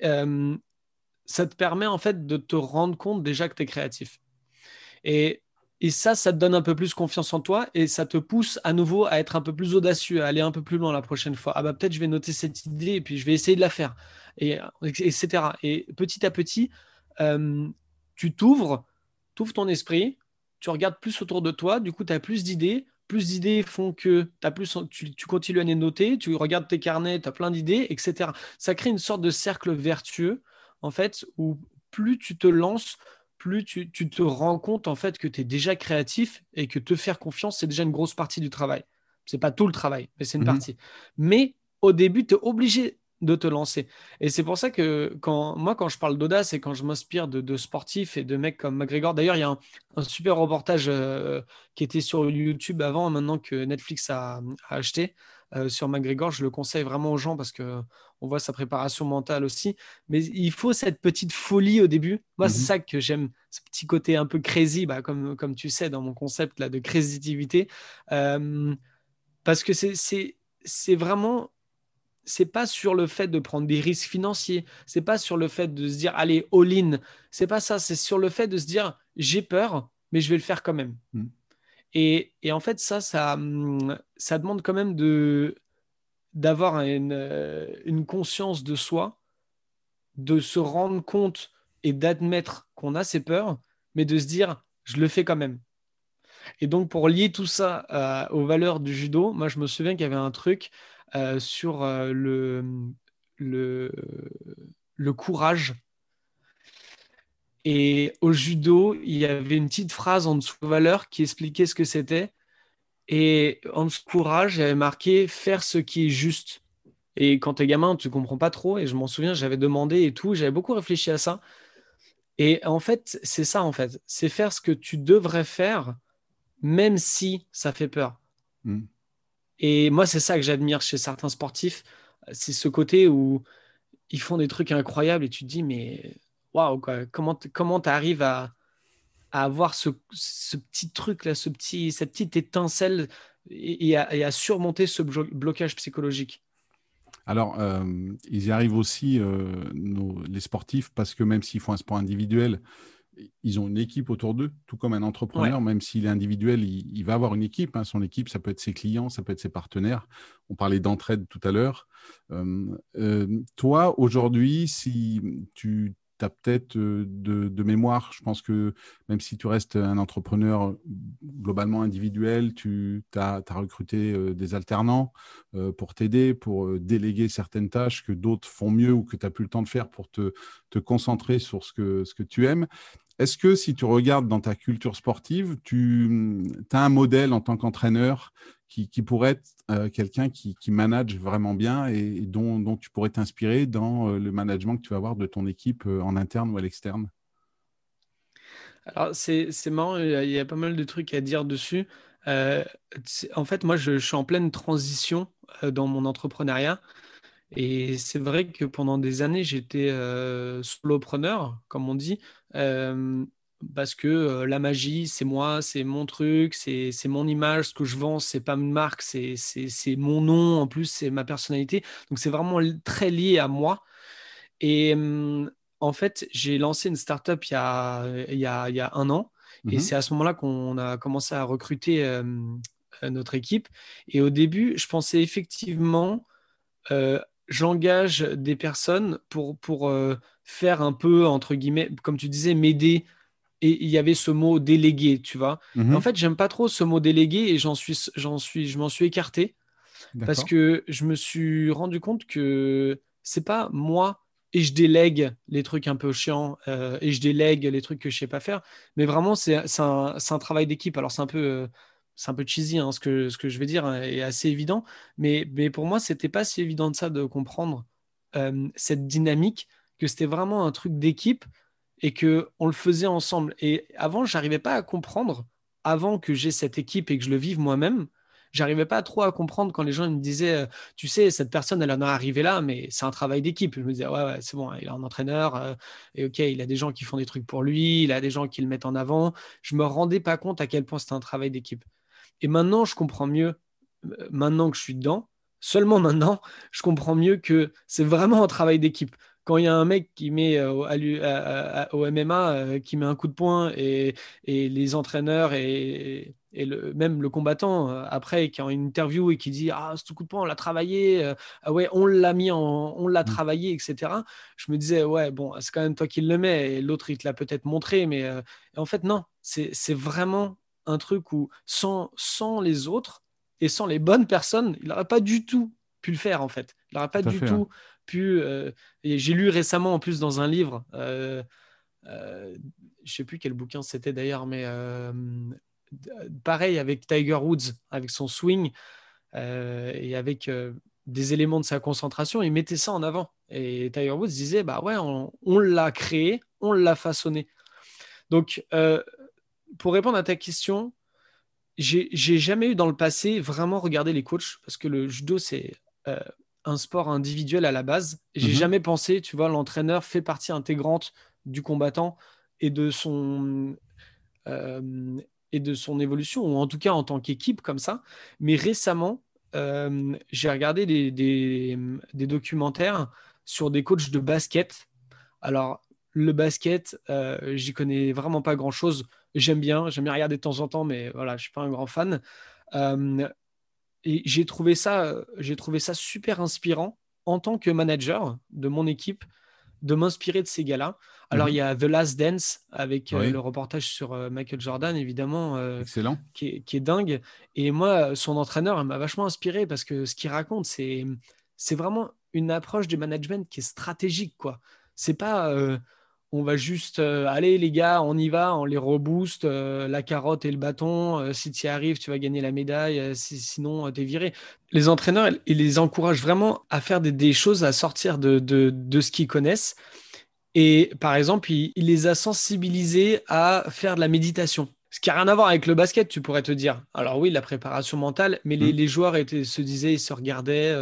S2: ça te permet en fait de te rendre compte déjà que tu es créatif. Et et ça, ça te donne un peu plus confiance en toi et ça te pousse à nouveau à être un peu plus audacieux, à aller un peu plus loin la prochaine fois. Ah bah peut-être je vais noter cette idée et puis je vais essayer de la faire, et, etc. Et petit à petit, euh, tu t'ouvres, tu ouvres ton esprit, tu regardes plus autour de toi, du coup tu as plus d'idées. Plus d'idées font que as plus, tu, tu, continues à les noter, tu regardes tes carnets, tu as plein d'idées, etc. Ça crée une sorte de cercle vertueux, en fait, où plus tu te lances, plus tu, te rends compte en fait que tu es déjà créatif et que te faire confiance, c'est déjà une grosse partie du travail. C'est pas tout le travail, mais c'est une mhm. partie. Mais au début, tu es obligé de te lancer. Et c'est pour ça que quand, moi, quand je parle d'audace et quand je m'inspire de, sportifs et de mecs comme McGregor, d'ailleurs, il y a un, super reportage euh, qui était sur YouTube avant, maintenant que Netflix a acheté, euh, sur McGregor. Je le conseille vraiment aux gens parce que on voit sa préparation mentale aussi. Mais il faut cette petite folie au début. Moi, c'est mhm. ça que j'aime, ce petit côté un peu crazy, bah, comme, comme tu sais dans mon concept là, de créativité. Euh, parce que c'est vraiment c'est pas sur le fait de prendre des risques financiers, c'est pas sur le fait de se dire allez all-in, c'est pas ça, c'est sur le fait de se dire j'ai peur, mais je vais le faire quand même. Mhm. Et, en fait, ça, ça, hum, ça demande quand même de, d'avoir une, euh, une, conscience de soi, de se rendre compte et d'admettre qu'on a ses peurs, mais de se dire, je le fais quand même. Et donc, pour lier tout ça euh, aux valeurs du judo, moi, je me souviens qu'il y avait un truc euh, sur le, le, le courage et au judo, il y avait une petite phrase en dessous de valeur qui expliquait ce que c'était. Et en dessous courage, j'avais marqué faire ce qui est juste. Et quand tu es gamin, tu comprends pas trop. Et je m'en souviens, j'avais demandé et tout. J'avais beaucoup réfléchi à ça. Et en fait, c'est ça, en fait. C'est faire ce que tu devrais faire, même si ça fait peur. Hmm. Et moi, c'est ça que j'admire chez certains sportifs. C'est ce côté où ils font des trucs incroyables et tu te dis, mais waouh, comment tu arrives à, avoir ce, petit truc là, ce petit, cette petite étincelle et, à, surmonter ce blocage psychologique?
S1: Alors, euh, ils y arrivent aussi, euh, les sportifs, parce que même s'ils font un sport individuel, ils ont une équipe autour d'eux, tout comme un entrepreneur, même s'il est individuel, il, va avoir une équipe. Hein. Son équipe, ça peut être ses clients, ça peut être ses partenaires. On parlait d'entraide tout à l'heure. Euh, toi, aujourd'hui, si tu peut-être de, mémoire, je pense que même si tu restes un entrepreneur globalement individuel, tu as, recruté des alternants pour t'aider, pour déléguer certaines tâches que d'autres font mieux ou que tu n'as plus le temps de faire pour te, te concentrer sur ce que, ce que tu aimes. Est-ce que si tu regardes dans ta culture sportive, tu as un modèle en tant qu'entraîneur qui, pourrait être euh, quelqu'un qui, manage vraiment bien et, dont, tu pourrais t'inspirer dans euh, le management que tu vas avoir de ton équipe euh, en interne ou à l'externe?
S2: Alors, c'est marrant, il y a pas mal de trucs à dire dessus. en fait, moi, je, suis en pleine transition dans mon entrepreneuriat. Et c'est vrai que pendant des années, j'étais solopreneur, comme on dit parce que la magie, c'est moi, c'est mon truc, c'est mon image, ce que je vends, c'est pas une marque, c'est mon nom, en plus, c'est ma personnalité. Donc, c'est vraiment très lié à moi. Et en fait, j'ai lancé une startup il y a, il y a, il y a un an. Et mmh c'est à ce moment-là qu'on a commencé à recruter notre équipe. Et au début, je pensais effectivement, j'engage des personnes pour, pour faire un peu, entre guillemets, comme tu disais, m'aider et il y avait ce mot délégué, tu vois. En mhm. fait, j'aime pas trop ce mot délégué et j'en suis, j'en suis, je m'en suis écarté parce que je me suis rendu compte que c'est pas moi et je délègue les trucs un peu chiants euh, et je délègue les trucs que je sais pas faire, mais vraiment c'est un, un, travail d'équipe. Alors c'est un peu euh, c'est un peu cheesy hein, ce, que, ce que je vais dire hein, est assez évident, mais, mais pour moi c'était pas si évident de ça de comprendre euh, cette dynamique que c'était vraiment un truc d'équipe et que on le faisait ensemble. Et avant, j'arrivais pas à comprendre, avant que j'ai cette équipe et que je le vive moi-même, j'arrivais pas trop à comprendre quand les gens me disaient, euh, tu sais, cette personne, elle en est arrivée là, mais c'est un travail d'équipe. Je me disais, ouais, ouais c'est bon, il a un entraîneur, euh, et ok, il a des gens qui font des trucs pour lui, il a des gens qui le mettent en avant. Je me rendais pas compte à quel point c'était un travail d'équipe. Et maintenant, je comprends mieux, euh, maintenant que je suis dedans, seulement maintenant, je comprends mieux que c'est vraiment un travail d'équipe quand il y a un mec qui met euh, au, MMA, euh, qui met un coup de poing et, les entraîneurs et, le, même le combattant euh, après qui a une interview et qui dit ah ce coup de poing on l'a travaillé ah ouais on l'a mis en, on l'a mmh. travaillé etc je me disais ouais bon c'est quand même toi qui le mets et l'autre il te l'a peut-être montré mais en fait non c'est vraiment un truc où sans, sans les autres et sans les bonnes personnes il n'aurait pas du tout pu le faire en fait. Il n'aurait pas du tout Euh, j'ai lu récemment en plus dans un livre, euh, euh, je sais plus quel bouquin c'était d'ailleurs, mais pareil avec Tiger Woods, avec son swing et avec des éléments de sa concentration, il mettait ça en avant. Et Tiger Woods disait bah ouais, on l'a créé, on l'a façonné. Donc, pour répondre à ta question, j'ai jamais eu dans le passé vraiment regardé les coachs parce que le judo c'est un sport individuel à la base. J'ai mhm. jamais pensé, tu vois, l'entraîneur fait partie intégrante du combattant et de son euh, et de son évolution, ou en tout cas en tant qu'équipe comme ça. Mais récemment, euh, j'ai regardé des, des, documentaires sur des coachs de basket. Alors, le basket, euh, j'y connais vraiment pas grand chose. J'aime bien, j'aime bien regarder de temps en temps, mais voilà, je suis pas un grand fan. Et j'ai trouvé ça, j'ai trouvé ça super inspirant en tant que manager de mon équipe de m'inspirer de ces gars-là. Alors, mhm. il y a The Last Dance avec euh, le reportage sur euh, Michael Jordan, évidemment, euh,
S1: Excellent.
S2: Qui, est, qui, est, dingue. Et moi, son entraîneur m'a vachement inspiré parce que ce qu'il raconte, c'est, c'est vraiment une approche du management qui est stratégique. quoi. C'est pas on va juste euh, aller les gars, on y va, on les rebooste, euh, la carotte et le bâton. Euh, si tu y arrives, tu vas gagner la médaille. sinon, tu es viré. Les entraîneurs, ils les encouragent vraiment à faire des, choses, à sortir de, ce qu'ils connaissent. Et par exemple, il, les a sensibilisés à faire de la méditation. Ce qui n'a rien à voir avec le basket, tu pourrais te dire. Alors oui, la préparation mentale, mais les, mmh. joueurs se disaient, ils se regardaient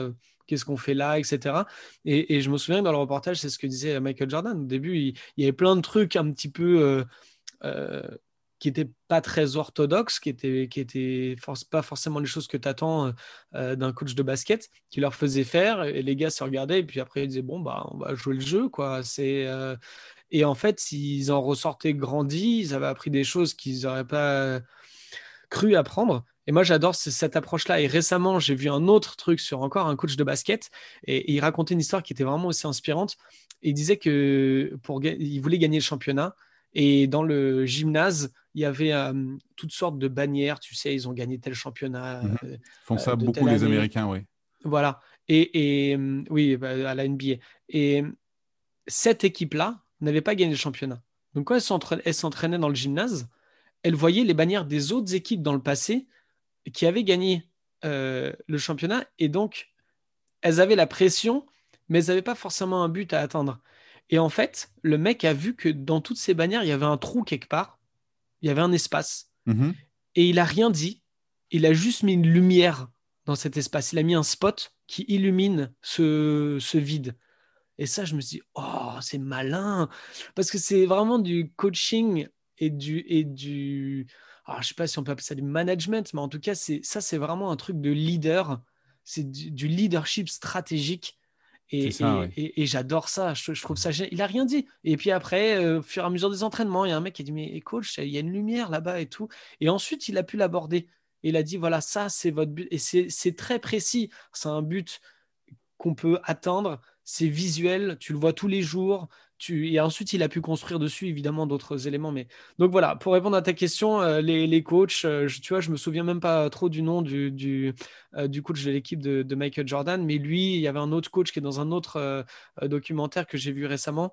S2: qu'est-ce qu'on fait là, etc. Et, je me souviens dans le reportage, c'est ce que disait Michael Jordan. Au début, il, y avait plein de trucs un petit peu euh, euh, qui n'étaient pas très orthodoxes, qui étaient, qui étaient pas forcément les choses que tu attends euh, d'un coach de basket, qui leur faisait faire. Et les gars se regardaient, et puis après, ils disaient Bon, bah, on va jouer le jeu. quoi. C'est. Et en fait, ils en ressortaient grandis, ils avaient appris des choses qu'ils n'auraient pas cru apprendre. Et moi, j'adore cette approche-là. Et récemment, j'ai vu un autre truc sur encore un coach de basket. Et, il racontait une histoire qui était vraiment aussi inspirante. il disait que pour il voulait gagner le championnat. Et dans le gymnase, il y avait euh, toutes sortes de bannières. Tu sais, ils ont gagné tel championnat.
S1: Mhm. Euh, ils font ça beaucoup, les Américains, oui.
S2: Voilà. Et, euh, oui, bah, à la NBA. Et cette équipe-là n'avait pas gagné le championnat. Donc, quand elle s'entraînait dans le gymnase, elle voyait les bannières des autres équipes dans le passé qui avaient gagné euh, le championnat. Et donc, elles avaient la pression, mais elles n'avaient pas forcément un but à atteindre. Et en fait, le mec a vu que dans toutes ces bannières, il y avait un trou quelque part. Il y avait un espace.
S1: Mhm.
S2: Et il a rien dit. Il a juste mis une lumière dans cet espace. Il a mis un spot qui illumine ce, ce vide. Et ça, je me suis dit, oh, c'est malin. Parce que c'est vraiment du coaching et du, et du, alors, je sais pas si on peut appeler ça du management, mais en tout cas, c'est ça, c'est vraiment un truc de leader. C'est du, leadership stratégique. Et, et, j'adore ça. Je, trouve ça génial. Il a rien dit. Et puis après, euh, au fur et à mesure des entraînements, il y a un mec qui a dit Mais coach, il y a une lumière là-bas et tout. Et ensuite, il a pu l'aborder. Il a dit Voilà, ça, c'est votre but. Et c'est très précis. C'est un but qu'on peut atteindre. C'est visuel. Tu le vois tous les jours. Et ensuite, il a pu construire dessus, évidemment, d'autres éléments. Mais... Donc voilà, pour répondre à ta question, euh, les, coachs, euh, tu vois, je me souviens même pas trop du nom du, du, euh, coach de l'équipe de, Michael Jordan, mais lui, il y avait un autre coach qui est dans un autre documentaire que j'ai vu récemment.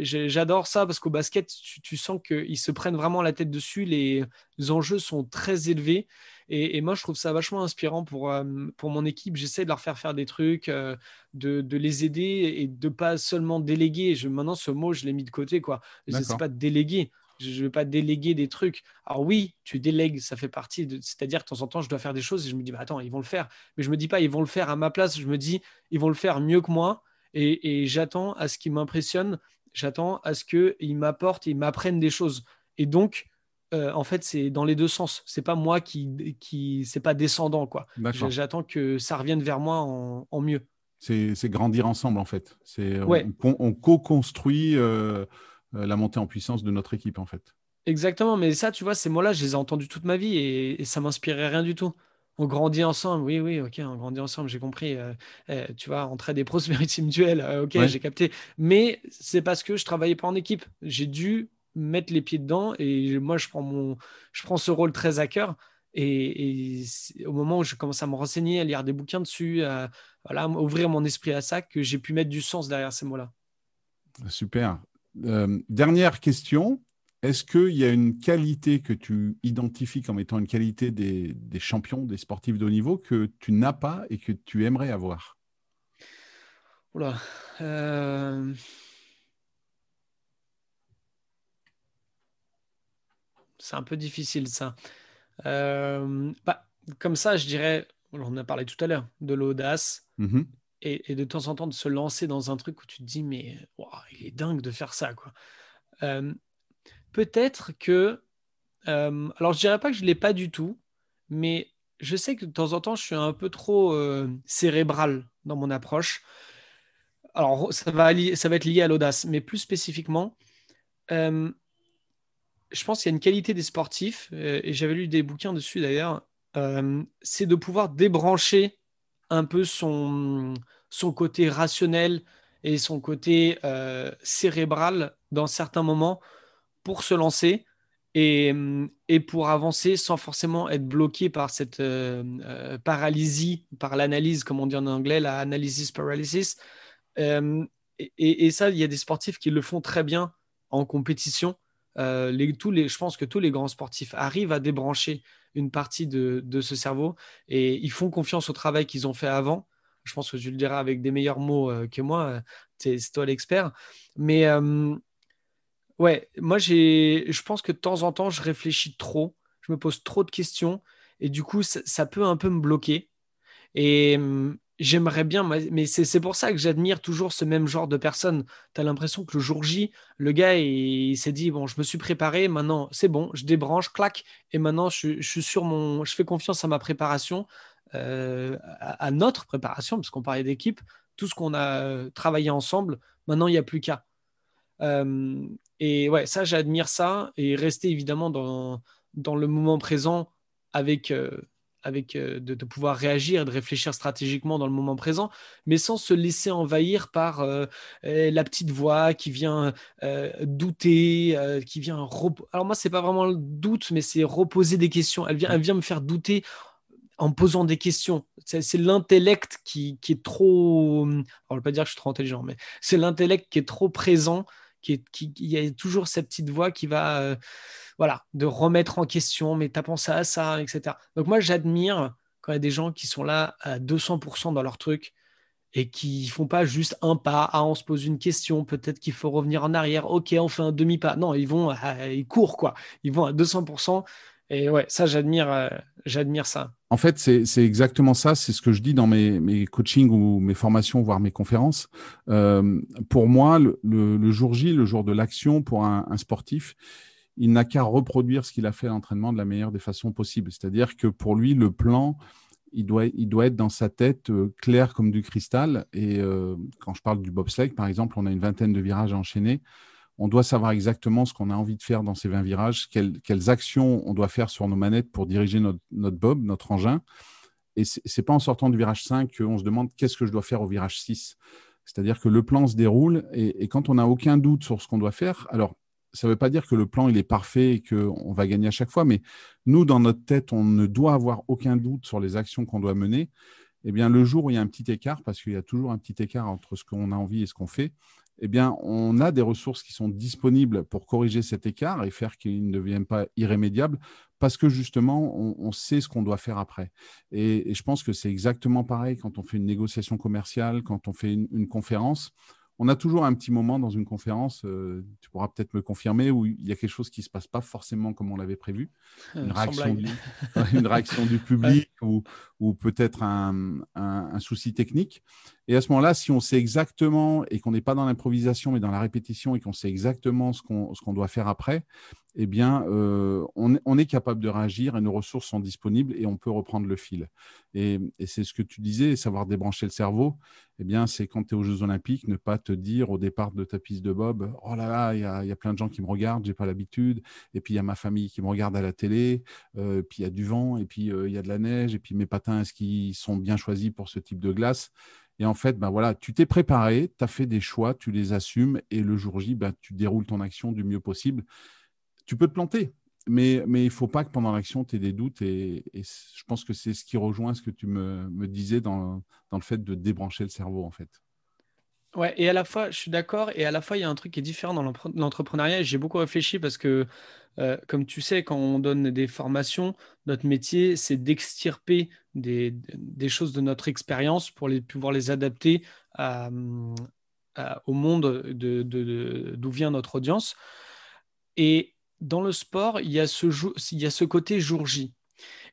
S2: J'adore ça parce qu'au basket, tu, tu sens qu'ils se prennent vraiment la tête dessus. Les enjeux sont très élevés. Et, moi, je trouve ça vachement inspirant pour, euh, pour mon équipe. J'essaie de leur faire faire des trucs, euh, de, de, les aider et de pas seulement déléguer. Je, maintenant, ce mot, je l'ai mis de côté. quoi. Je sais pas déléguer. Je ne veux pas déléguer des trucs. Alors oui, tu délègues, ça fait partie de... C'est-à-dire que de temps en temps, je dois faire des choses et je me dis, bah, attends, ils vont le faire. Mais je me dis pas, ils vont le faire à ma place. Je me dis, ils vont le faire mieux que moi. Et, et j'attends à ce qu'ils m'impressionnent. J'attends à ce qu'ils m'apportent, ils m'apprennent des choses. Et donc, euh, en fait, c'est dans les deux sens. C'est pas moi qui, qui c'est pas descendant quoi. J'attends que ça revienne vers moi en, mieux.
S1: C'est grandir ensemble en fait. C'est on, co-construit euh, euh, la montée en puissance de notre équipe en fait.
S2: Exactement, mais ça, tu vois, ces mots-là, je les ai entendus toute ma vie et, ça m'inspirait rien du tout. On grandit ensemble, oui, oui, ok, on grandit ensemble, j'ai compris. tu vois, entrer des prospérités mutuelles, ok, j'ai capté. Mais c'est parce que je travaillais pas en équipe. J'ai dû mettre les pieds dedans. Et moi, je prends, mon, je prends ce rôle très à cœur. Et, au moment où je commence à me renseigner, à lire des bouquins dessus, à voilà, ouvrir mon esprit à ça, que j'ai pu mettre du sens derrière ces mots-là.
S1: Super. Euh, dernière question. Est-ce qu'il y a une qualité que tu identifies comme étant une qualité des, des champions, des sportifs de haut niveau, que tu n'as pas et que tu aimerais avoir?
S2: Oula. Euh... c'est un peu difficile ça. Euh, bah, comme ça, je dirais, on en a parlé tout à l'heure, de l'audace.
S1: Mm-hmm.
S2: Et, de temps en temps de se lancer dans un truc où tu te dis, mais il est dingue de faire ça. quoi. Euh, peut-être que. Euh, alors, je dirais pas que je ne l'ai pas du tout, mais je sais que de temps en temps, je suis un peu trop cérébral dans mon approche. Alors, ça va, ça va être lié à l'audace, mais plus spécifiquement, je pense qu'il y a une qualité des sportifs, euh, et j'avais lu des bouquins dessus d'ailleurs, euh, c'est de pouvoir débrancher un peu son, son côté rationnel et son côté euh, cérébral dans certains moments pour se lancer et, et, pour avancer sans forcément être bloqué par cette paralysie, par l'analyse, comme on dit en anglais, la analysis paralysis. Et, et, ça, il y a des sportifs qui le font très bien en compétition euh, tous les, je pense que tous les grands sportifs arrivent à débrancher une partie de, ce cerveau et ils font confiance au travail qu'ils ont fait avant. Je pense que tu le diras avec des meilleurs mots euh, que moi, c'est toi l'expert. Mais euh, ouais, moi, je pense que de temps en temps, je réfléchis trop, je me pose trop de questions et du coup, ça, ça peut un peu me bloquer. Et, j'aimerais bien, mais c'est pour ça que j'admire toujours ce même genre de personne. Tu as l'impression que le jour J, le gars, il, s'est dit, bon, je me suis préparé, maintenant c'est bon, je débranche, clac, et maintenant je, suis sur mon, je fais confiance à ma préparation, euh, à, notre préparation, parce qu'on parlait d'équipe, tout ce qu'on a euh, travaillé ensemble, maintenant il n'y a plus qu'à. Euh, et ouais, ça, j'admire ça, et rester évidemment dans, dans le moment présent avec avec de, pouvoir réagir et de réfléchir stratégiquement dans le moment présent, mais sans se laisser envahir par eh, la petite voix qui vient douter, qui vient. Alors moi, c'est pas vraiment le doute, mais c'est reposer des questions. Elle vient, elle vient me faire douter en posant des questions. C'est l'intellect qui, est trop. On ne va pas dire que je suis trop intelligent, mais c'est l'intellect qui est trop présent. Qui, qui il y a toujours cette petite voix qui va, euh, voilà, de remettre en question. Mais t'as pensé à ça, etc. Donc moi, j'admire quand il y a des gens qui sont là à 200% dans leur truc et qui font pas juste un pas. Ah, on se pose une question. Peut-être qu'il faut revenir en arrière. Ok, on fait un demi pas. Non, ils vont, ils courent quoi. Ils vont à 200%. Et ouais, ça, j'admire, euh, j'admire ça.
S1: En fait, c'est exactement ça. C'est ce que je dis dans mes, mes coachings ou mes formations, voire mes conférences. Euh, pour moi, le, jour J, le jour de l'action, pour un, sportif, il n'a qu'à reproduire ce qu'il a fait à l'entraînement de la meilleure des façons possibles. C'est-à-dire que pour lui, le plan, il doit, il doit être dans sa tête euh, clair comme du cristal. Et quand je parle du bobsleigh, par exemple, on a une vingtaine de virages enchaînés on doit savoir exactement ce qu'on a envie de faire dans ces 20 virages, quelles, actions on doit faire sur nos manettes pour diriger notre, bob, notre engin. Et ce n'est pas en sortant du virage 5 qu'on se demande qu'est-ce que je dois faire au virage 6. C'est-à-dire que le plan se déroule et, quand on n'a aucun doute sur ce qu'on doit faire, alors ça ne veut pas dire que le plan est parfait et qu'on va gagner à chaque fois, mais nous, dans notre tête, on ne doit avoir aucun doute sur les actions qu'on doit mener. Eh bien, le jour où il y a un petit écart, parce qu'il y a toujours un petit écart entre ce qu'on a envie et ce qu'on fait, eh bien, on a des ressources qui sont disponibles pour corriger cet écart et faire qu'il ne devienne pas irrémédiable parce que justement, on, sait ce qu'on doit faire après. Et, je pense que c'est exactement pareil quand on fait une négociation commerciale, quand on fait une conférence on a toujours un petit moment dans une conférence, euh, tu pourras peut-être me confirmer, où il y a quelque chose qui ne se passe pas forcément comme on l'avait prévu.
S2: Euh, une, réaction du,
S1: une réaction, du, public ou, peut-être un, souci technique. Et à ce moment-là, si on sait exactement et qu'on n'est pas dans l'improvisation, mais dans la répétition et qu'on sait exactement ce qu'on doit faire après, eh bien, euh, on, est capable de réagir et nos ressources sont disponibles et on peut reprendre le fil. Et, c'est ce que tu disais, savoir débrancher le cerveau, eh bien, c'est quand tu es aux Jeux Olympiques, ne pas te dire au départ de ta piste de bob, oh là là, il y a, plein de gens qui me regardent, j'ai pas l'habitude, et puis il y a ma famille qui me regarde à la télé, euh, puis il y a du vent, et puis euh, il y a de la neige, et puis mes patins, est-ce qu'ils sont bien choisis pour ce type de glace? Et en fait, ben voilà, tu t'es préparé, tu as fait des choix, tu les assumes et le jour J, ben, tu déroules ton action du mieux possible. Tu peux te planter, mais, il ne faut pas que pendant l'action, tu aies des doutes. Et, je pense que c'est ce qui rejoint ce que tu me, me disais dans, dans, le fait de débrancher le cerveau, en fait.
S2: Ouais, et à la fois, je suis d'accord, et à la fois, il y a un truc qui est différent dans l'entrepreneuriat. J'ai beaucoup réfléchi parce que, euh, comme tu sais, quand on donne des formations, notre métier, c'est d'extirper des, choses de notre expérience pour pouvoir les adapter au monde d'où vient notre audience. Et dans le sport, il y a ce, il y a ce côté jour J.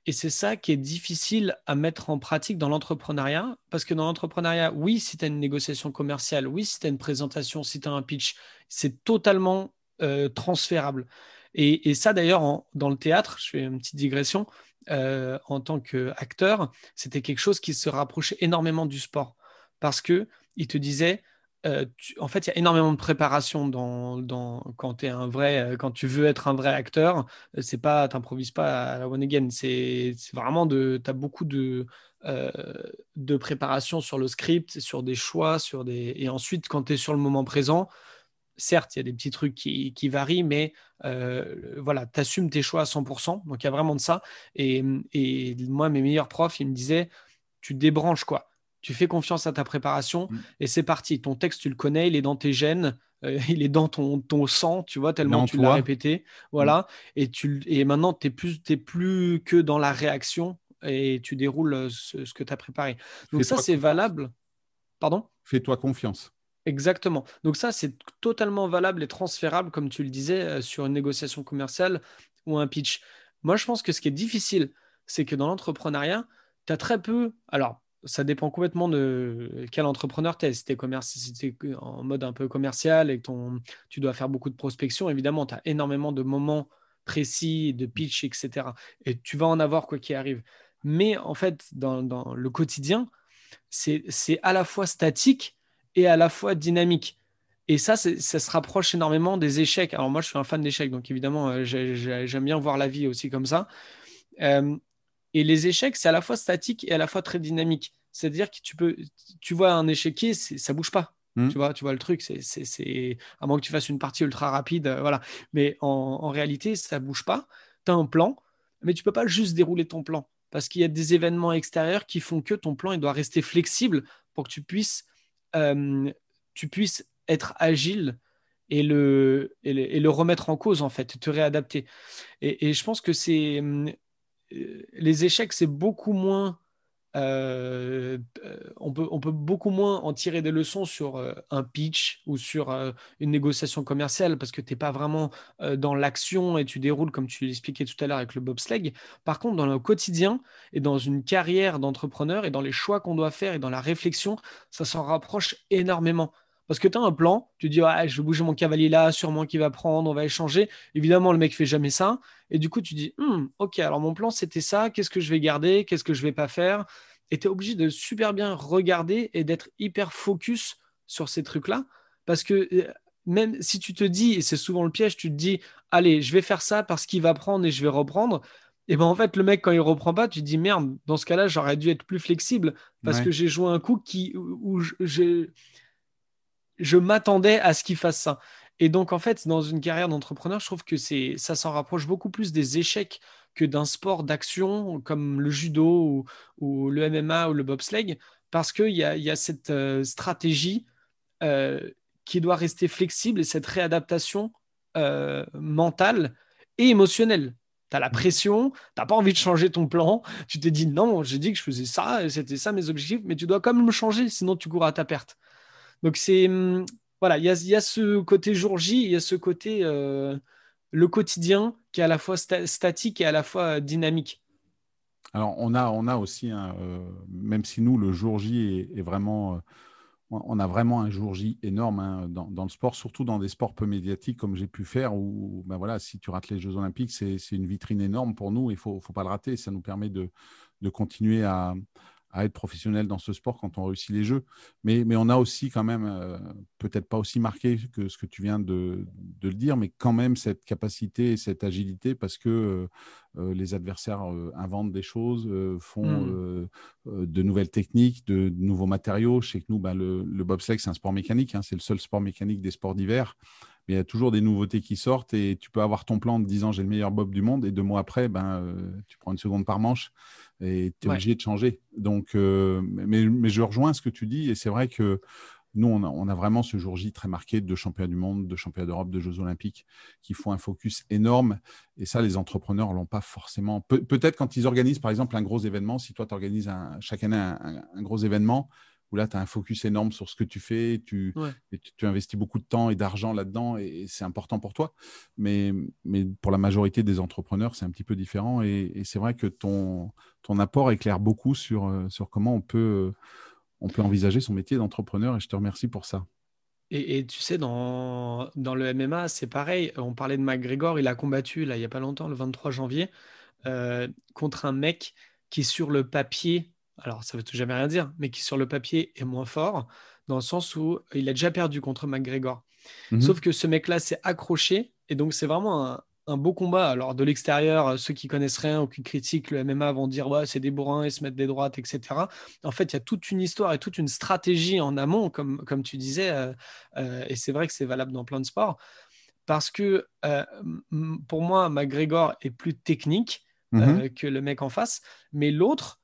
S2: Et c'est ça qui est difficile à mettre en pratique dans l'entrepreneuriat, parce que dans l'entrepreneuriat, oui, si tu as une négociation commerciale, oui, si tu as une présentation, si tu as un pitch, c'est totalement euh, transférable. Et, ça, d'ailleurs, dans le théâtre, je fais une petite digression, euh, en tant qu'acteur, c'était quelque chose qui se rapprochait énormément du sport, parce que il te disait, euh, en fait, il y a énormément de préparation dans, quand, un vrai, euh, quand tu veux être un vrai acteur. Euh, c'est pas, t'improvises pas à la one again. C'est vraiment de, tu as beaucoup de, préparation sur le script, sur des choix, et ensuite quand tu es sur le moment présent, certes, il y a des petits trucs qui, qui varient, mais voilà, tu assumes tes choix à 100%. Donc il y a vraiment de ça. Et, et moi, mes meilleurs profs, ils me disaient, tu débranches quoi tu fais confiance à ta préparation mm. et c'est parti. Ton texte, tu le connais, il est dans tes gènes, euh, il est dans ton, ton sang, tu vois, tellement tu l'as répété. Voilà. Mm. Et, tu, et maintenant, tu n'es plus, plus que dans la réaction et tu déroules euh, ce, que tu as préparé. Donc, ça, c'est valable. Pardon?
S1: Fais-toi confiance.
S2: Exactement. Donc, ça, c'est totalement valable et transférable, comme tu le disais, euh, sur une négociation commerciale ou un pitch. Moi, je pense que ce qui est difficile, c'est que dans l'entrepreneuriat, tu as très peu. Alors, ça dépend complètement de quel entrepreneur tu es. Si tu es, en mode un peu commercial et que ton, tu dois faire beaucoup de prospection, évidemment, tu as énormément de moments précis, de pitch, etc. Et tu vas en avoir quoi qu'il arrive. Mais en fait, dans, le quotidien, c'est à la fois statique et à la fois dynamique. Et ça, ça se rapproche énormément des échecs. Alors moi, je suis un fan d'échecs, donc évidemment, euh, j'aime bien voir la vie aussi comme ça. Euh, Et les échecs, c'est à la fois statique et à la fois très dynamique. C'est-à-dire que tu peux, tu vois un échiquier, ça bouge pas. Hmm. Tu vois, tu vois le truc, c'est à moins que tu fasses une partie ultra rapide, euh, voilà. Mais en, réalité, ça bouge pas. Tu as un plan, mais tu peux pas juste dérouler ton plan parce qu'il y a des événements extérieurs qui font que ton plan il doit rester flexible pour que tu puisses, euh, tu puisses être agile et le, et le, remettre en cause en fait, te réadapter. Et, et je pense que c'est euh, les échecs, c'est beaucoup moins euh, on, peut, on peut beaucoup moins en tirer des leçons sur euh, un pitch ou sur euh, une négociation commerciale parce que tu n'es pas vraiment dans l'action et tu déroules comme tu l'expliquais tout à l'heure avec le bobsleigh. Par contre, dans le quotidien et dans une carrière d'entrepreneur et dans les choix qu'on doit faire et dans la réflexion, ça s'en rapproche énormément. Parce que tu as un plan, tu dis je vais bouger mon cavalier là, sûrement qu'il va prendre, on va échanger. Évidemment, le mec fait jamais ça. Et du coup, tu dis «Hmm, ok, alors mon plan c'était ça, qu'est-ce que je vais garder, qu'est-ce que je vais pas faire? Et tu es obligé de super bien regarder et d'être hyper focus sur ces trucs-là. Parce que euh, même si tu te dis, et c'est souvent le piège, tu te dis allez, je vais faire ça parce qu'il va prendre et je vais reprendre. Et ben en fait, le mec, quand il reprend pas, tu te dis merde, dans ce cas-là, j'aurais dû être plus flexible parce que j'ai joué un coup qui, où j'ai je m'attendais à ce qu'il fasse ça. Et donc, en fait, dans une carrière d'entrepreneur, je trouve que c'est, ça s'en rapproche beaucoup plus des échecs que d'un sport d'action comme le judo ou, le MMA ou le bobsleigh, parce qu'il y a, y a cette euh, stratégie euh, qui doit rester flexible et cette réadaptation euh, mentale et émotionnelle. Tu as la mmh. pression, tu n'as pas envie de changer ton plan, tu t'es dit non, j'ai dit que je faisais ça, c'était ça mes objectifs, mais tu dois quand même le changer, sinon tu cours à ta perte. Donc c'est hum, voilà, il y a, ce côté jour J, il y a ce côté euh, le quotidien qui est à la fois statique et à la fois dynamique.
S1: Alors on a, on a aussi, euh, même si nous le jour J est, vraiment, euh, on a vraiment un jour J énorme hein, dans, le sport, surtout dans des sports peu médiatiques comme j'ai pu faire, où ben voilà, si tu rates les Jeux Olympiques, c'est une vitrine énorme pour nous, il faut, faut pas le rater, ça nous permet de, de continuer à, à être professionnel dans ce sport quand on réussit les jeux. Mais, mais on a aussi quand même, euh, peut-être pas aussi marqué que ce que tu viens de, de, le dire, mais quand même cette capacité et cette agilité parce que euh, euh, les adversaires inventent des choses, font hmm. de nouvelles techniques, de, nouveaux matériaux. Je sais que nous, ben, le, le bobsleigh, c'est un sport mécanique, hein, c'est le seul sport mécanique des sports d'hiver mais il y a toujours des nouveautés qui sortent et tu peux avoir ton plan de 10 ans, j'ai le meilleur bob du monde et deux mois après, ben, tu prends une seconde par manche et tu es obligé de changer. Donc, euh, mais, mais, je rejoins ce que tu dis et c'est vrai que nous, on a, vraiment ce jour J très marqué de championnat du monde, de championnat d'Europe, de Jeux olympiques qui font un focus énorme. Et ça, les entrepreneurs ne l'ont pas forcément. Peut-être quand ils organisent, par exemple, un gros événement, si toi, tu organises chaque année un, gros événement, où là, tu as un focus énorme sur ce que tu fais, tu, tu, investis beaucoup de temps et d'argent là-dedans, et, c'est important pour toi. Mais, mais pour la majorité des entrepreneurs, c'est un petit peu différent. Et, c'est vrai que ton, ton apport éclaire beaucoup sur, euh, sur comment on peut, on peut envisager son métier d'entrepreneur, et je te remercie pour ça.
S2: Et, tu sais, dans, dans le MMA, c'est pareil. On parlait de McGregor, il a combattu là, il n'y a pas longtemps, le 23 janvier, euh, contre un mec qui, sur le papier, alors ça veut tout jamais rien dire, mais qui sur le papier est moins fort, dans le sens où il a déjà perdu contre McGregor. Mhm. Sauf que ce mec-là s'est accroché, et donc c'est vraiment un, beau combat. Alors de l'extérieur, ceux qui connaissent rien ou qui critiquent le MMA vont dire ouais c'est des bourrins, ils se mettent des droites, etc. En fait, il y a toute une histoire et toute une stratégie en amont, comme, comme tu disais, euh, euh, et c'est vrai que c'est valable dans plein de sports, parce que euh, pour moi, McGregor est plus technique mhm. que le mec en face, mais l'autre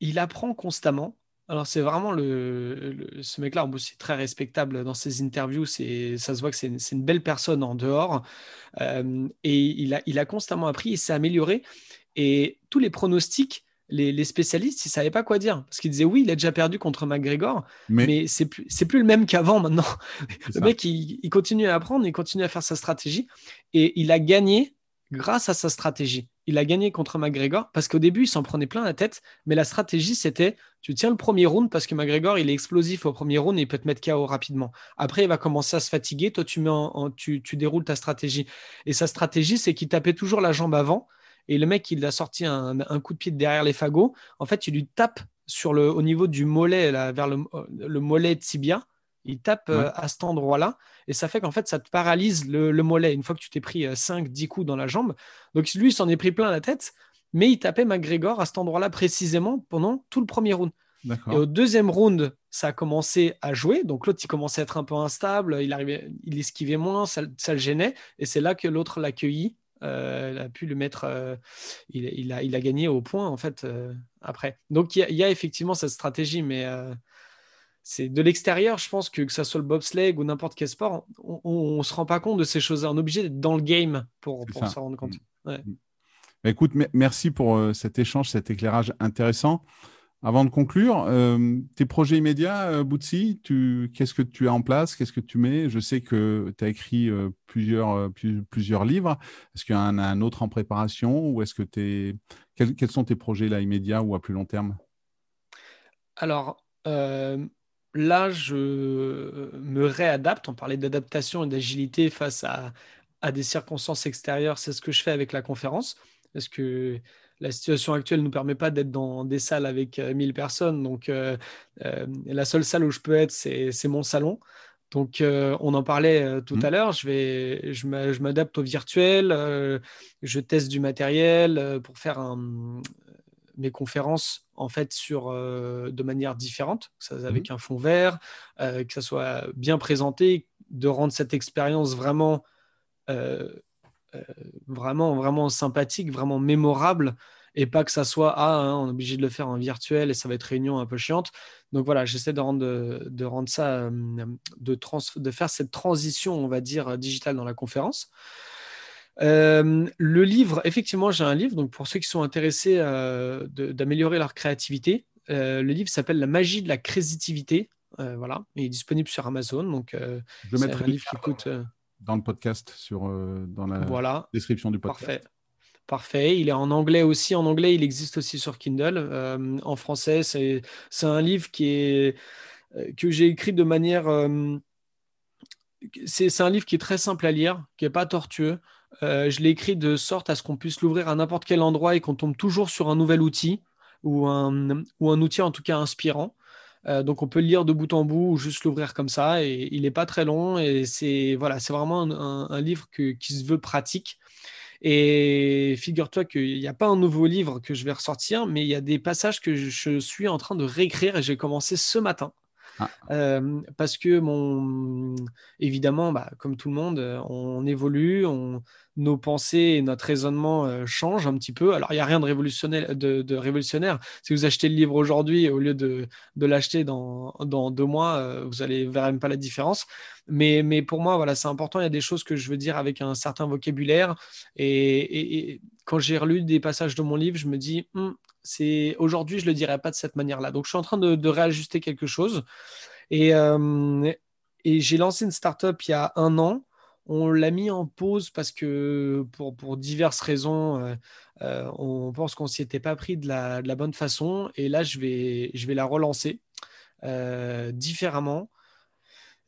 S2: il apprend constamment. Alors, c'est vraiment le, ce mec-là, en c'est très respectable dans ses interviews. C'est, ça se voit que c'est une, belle personne en dehors. Euh, et il a, il a constamment appris, il s'est amélioré. Et tous les pronostics, les, spécialistes, ils ne savaient pas quoi dire. Parce qu'ils disaient, oui, il a déjà perdu contre McGregor, mais, mais c'est plus, plus le même qu'avant maintenant. Le mec, il, il, continue à apprendre, il continue à faire sa stratégie. Et il a gagné grâce à sa stratégie. Il a gagné contre McGregor parce qu'au début, il s'en prenait plein la tête, mais la stratégie, c'était tu tiens le premier round parce que McGregor, il est explosif au premier round et il peut te mettre KO rapidement. Après, il va commencer à se fatiguer, toi, tu, mets tu, déroules ta stratégie. Et sa stratégie, c'est qu'il tapait toujours la jambe avant. Et le mec, il a sorti un, coup de pied derrière les fagots. En fait, il lui tape sur le, au niveau du mollet, vers le, le mollet tibia. Il tape euh, à cet endroit-là et ça fait qu'en fait, ça te paralyse le, mollet une fois que tu t'es pris 5-10 euh, coups dans la jambe. Donc lui, il s'en est pris plein la tête mais il tapait McGregor à cet endroit-là précisément pendant tout le premier round. Et au deuxième round, ça a commencé à jouer. Donc l'autre, il commençait à être un peu instable, il, arrivait, il esquivait moins, ça, ça le gênait. Et c'est là que l'autre l'accueillit. Euh, il a pu le mettre, euh, il, il, a, il a gagné au point en fait euh, après. Donc il y, y a effectivement cette stratégie, mais c'est de l'extérieur, je pense que que ça soit le bobsleigh ou n'importe quel sport, on, on se rend pas compte de ces choses-là. On est obligé d'être dans le game pour, pour s'en rendre compte.
S1: Bah, écoute, me- merci pour euh, cet échange, cet éclairage intéressant. Avant de conclure, euh, tes projets immédiats, euh, Boutsi, tu, qu'est-ce que tu as en place? Qu'est-ce que tu mets? Je sais que tu as écrit euh, plusieurs, plus- plusieurs livres. Est-ce qu'il y en a un autre en préparation ou est-ce que t'es... Quels, quels sont tes projets là immédiats ou à plus long terme?
S2: Alors, là, je me réadapte. On parlait d'adaptation et d'agilité face à, à des circonstances extérieures. C'est ce que je fais avec la conférence. Parce que la situation actuelle ne nous permet pas d'être dans des salles avec euh, 1000 personnes. Donc, euh, euh, la seule salle où je peux être, c'est mon salon. Donc, euh, on en parlait euh, tout
S1: Mhm.
S2: à l'heure. Je vais, je m'a- je m'adapte au virtuel. euh, je teste du matériel euh, pour faire un, mes conférences en fait sur euh, de manière différente, que ça, avec un fond vert, euh, que ça soit bien présenté, de rendre cette expérience vraiment, euh, vraiment, vraiment sympathique, vraiment mémorable, et pas que ça soit ah, hein, on est obligé de le faire en virtuel et ça va être réunion un peu chiante. Donc voilà, j'essaie de rendre, de, de rendre ça, de, trans, de faire cette transition, on va dire, digitale dans la conférence. Euh, le livre, effectivement, j'ai un livre. Donc, pour ceux qui sont intéressés euh, d'améliorer leur créativité, euh, le livre s'appelle La magie de la créativité. Euh, voilà, il est disponible sur Amazon. Donc,
S1: Je mettrai
S2: un livre qui coûte.
S1: dans le podcast, sur, dans la
S2: voilà,
S1: description du podcast.
S2: parfait. Parfait. Il est en anglais aussi. En anglais, il existe aussi sur Kindle. En français, c'est un livre qui est, que j'ai écrit de manière. c'est c'est un livre qui est très simple à lire, qui n'est pas tortueux. Euh, je l'ai écrit de sorte à ce qu'on puisse l'ouvrir à n'importe quel endroit et qu'on tombe toujours sur un nouvel outil ou un, ou un outil en tout cas inspirant. Euh, donc on peut le lire de bout en bout ou juste l'ouvrir comme ça et il n'est pas très long et c'est voilà, vraiment un, livre qui se veut pratique. Et figure-toi qu'il n'y a pas un nouveau livre que je vais ressortir, mais il y a des passages que je suis en train de réécrire et j'ai commencé ce matin.
S1: Ah.
S2: Euh, parce que mon évidemment, bah, comme tout le monde, euh, on évolue, nos pensées et notre raisonnement euh, changent un petit peu. Alors, il n'y a rien de révolutionnaire. De, révolutionnaire. Si vous achetez le livre aujourd'hui, au lieu de, l'acheter dans, dans deux mois, vous allez verrez même pas la différence. Mais, mais pour moi, voilà, c'est important. Il y a des choses que je veux dire avec un certain vocabulaire. Et quand j'ai relu des passages de mon livre, je me dis, Hum, aujourd'hui, je le dirais pas de cette manière-là. Donc, je suis en train de, réajuster quelque chose. Et, euh, et j'ai lancé une startup il y a un an. On l'a mis en pause parce que pour, diverses raisons, euh, euh, on pense qu'on s'y était pas pris de la, bonne façon. Et là, je vais, la relancer différemment.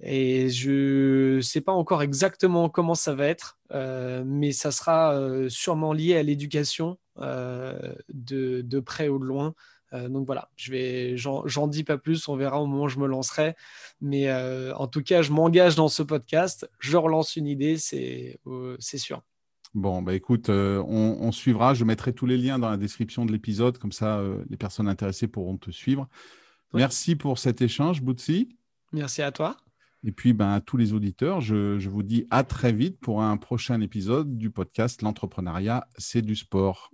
S2: Et je ne sais pas encore exactement comment ça va être, mais ça sera sûrement lié à l'éducation de, de près ou de loin. Euh, donc voilà, je vais, j'en, dis pas plus, on verra au moment où je me lancerai. Mais euh, en tout cas, je m'engage dans ce podcast, je relance une idée, c'est, euh, c'est sûr.
S1: Bon, bah écoute, euh, on, on suivra. Je mettrai tous les liens dans la description de l'épisode, comme ça euh, les personnes intéressées pourront te suivre.
S2: Oui.
S1: Merci pour cet échange, Boutsi.
S2: Merci à toi.
S1: Et puis, ben, à tous les auditeurs, je, je vous dis à très vite pour un prochain épisode du podcast L'entrepreneuriat, c'est du sport.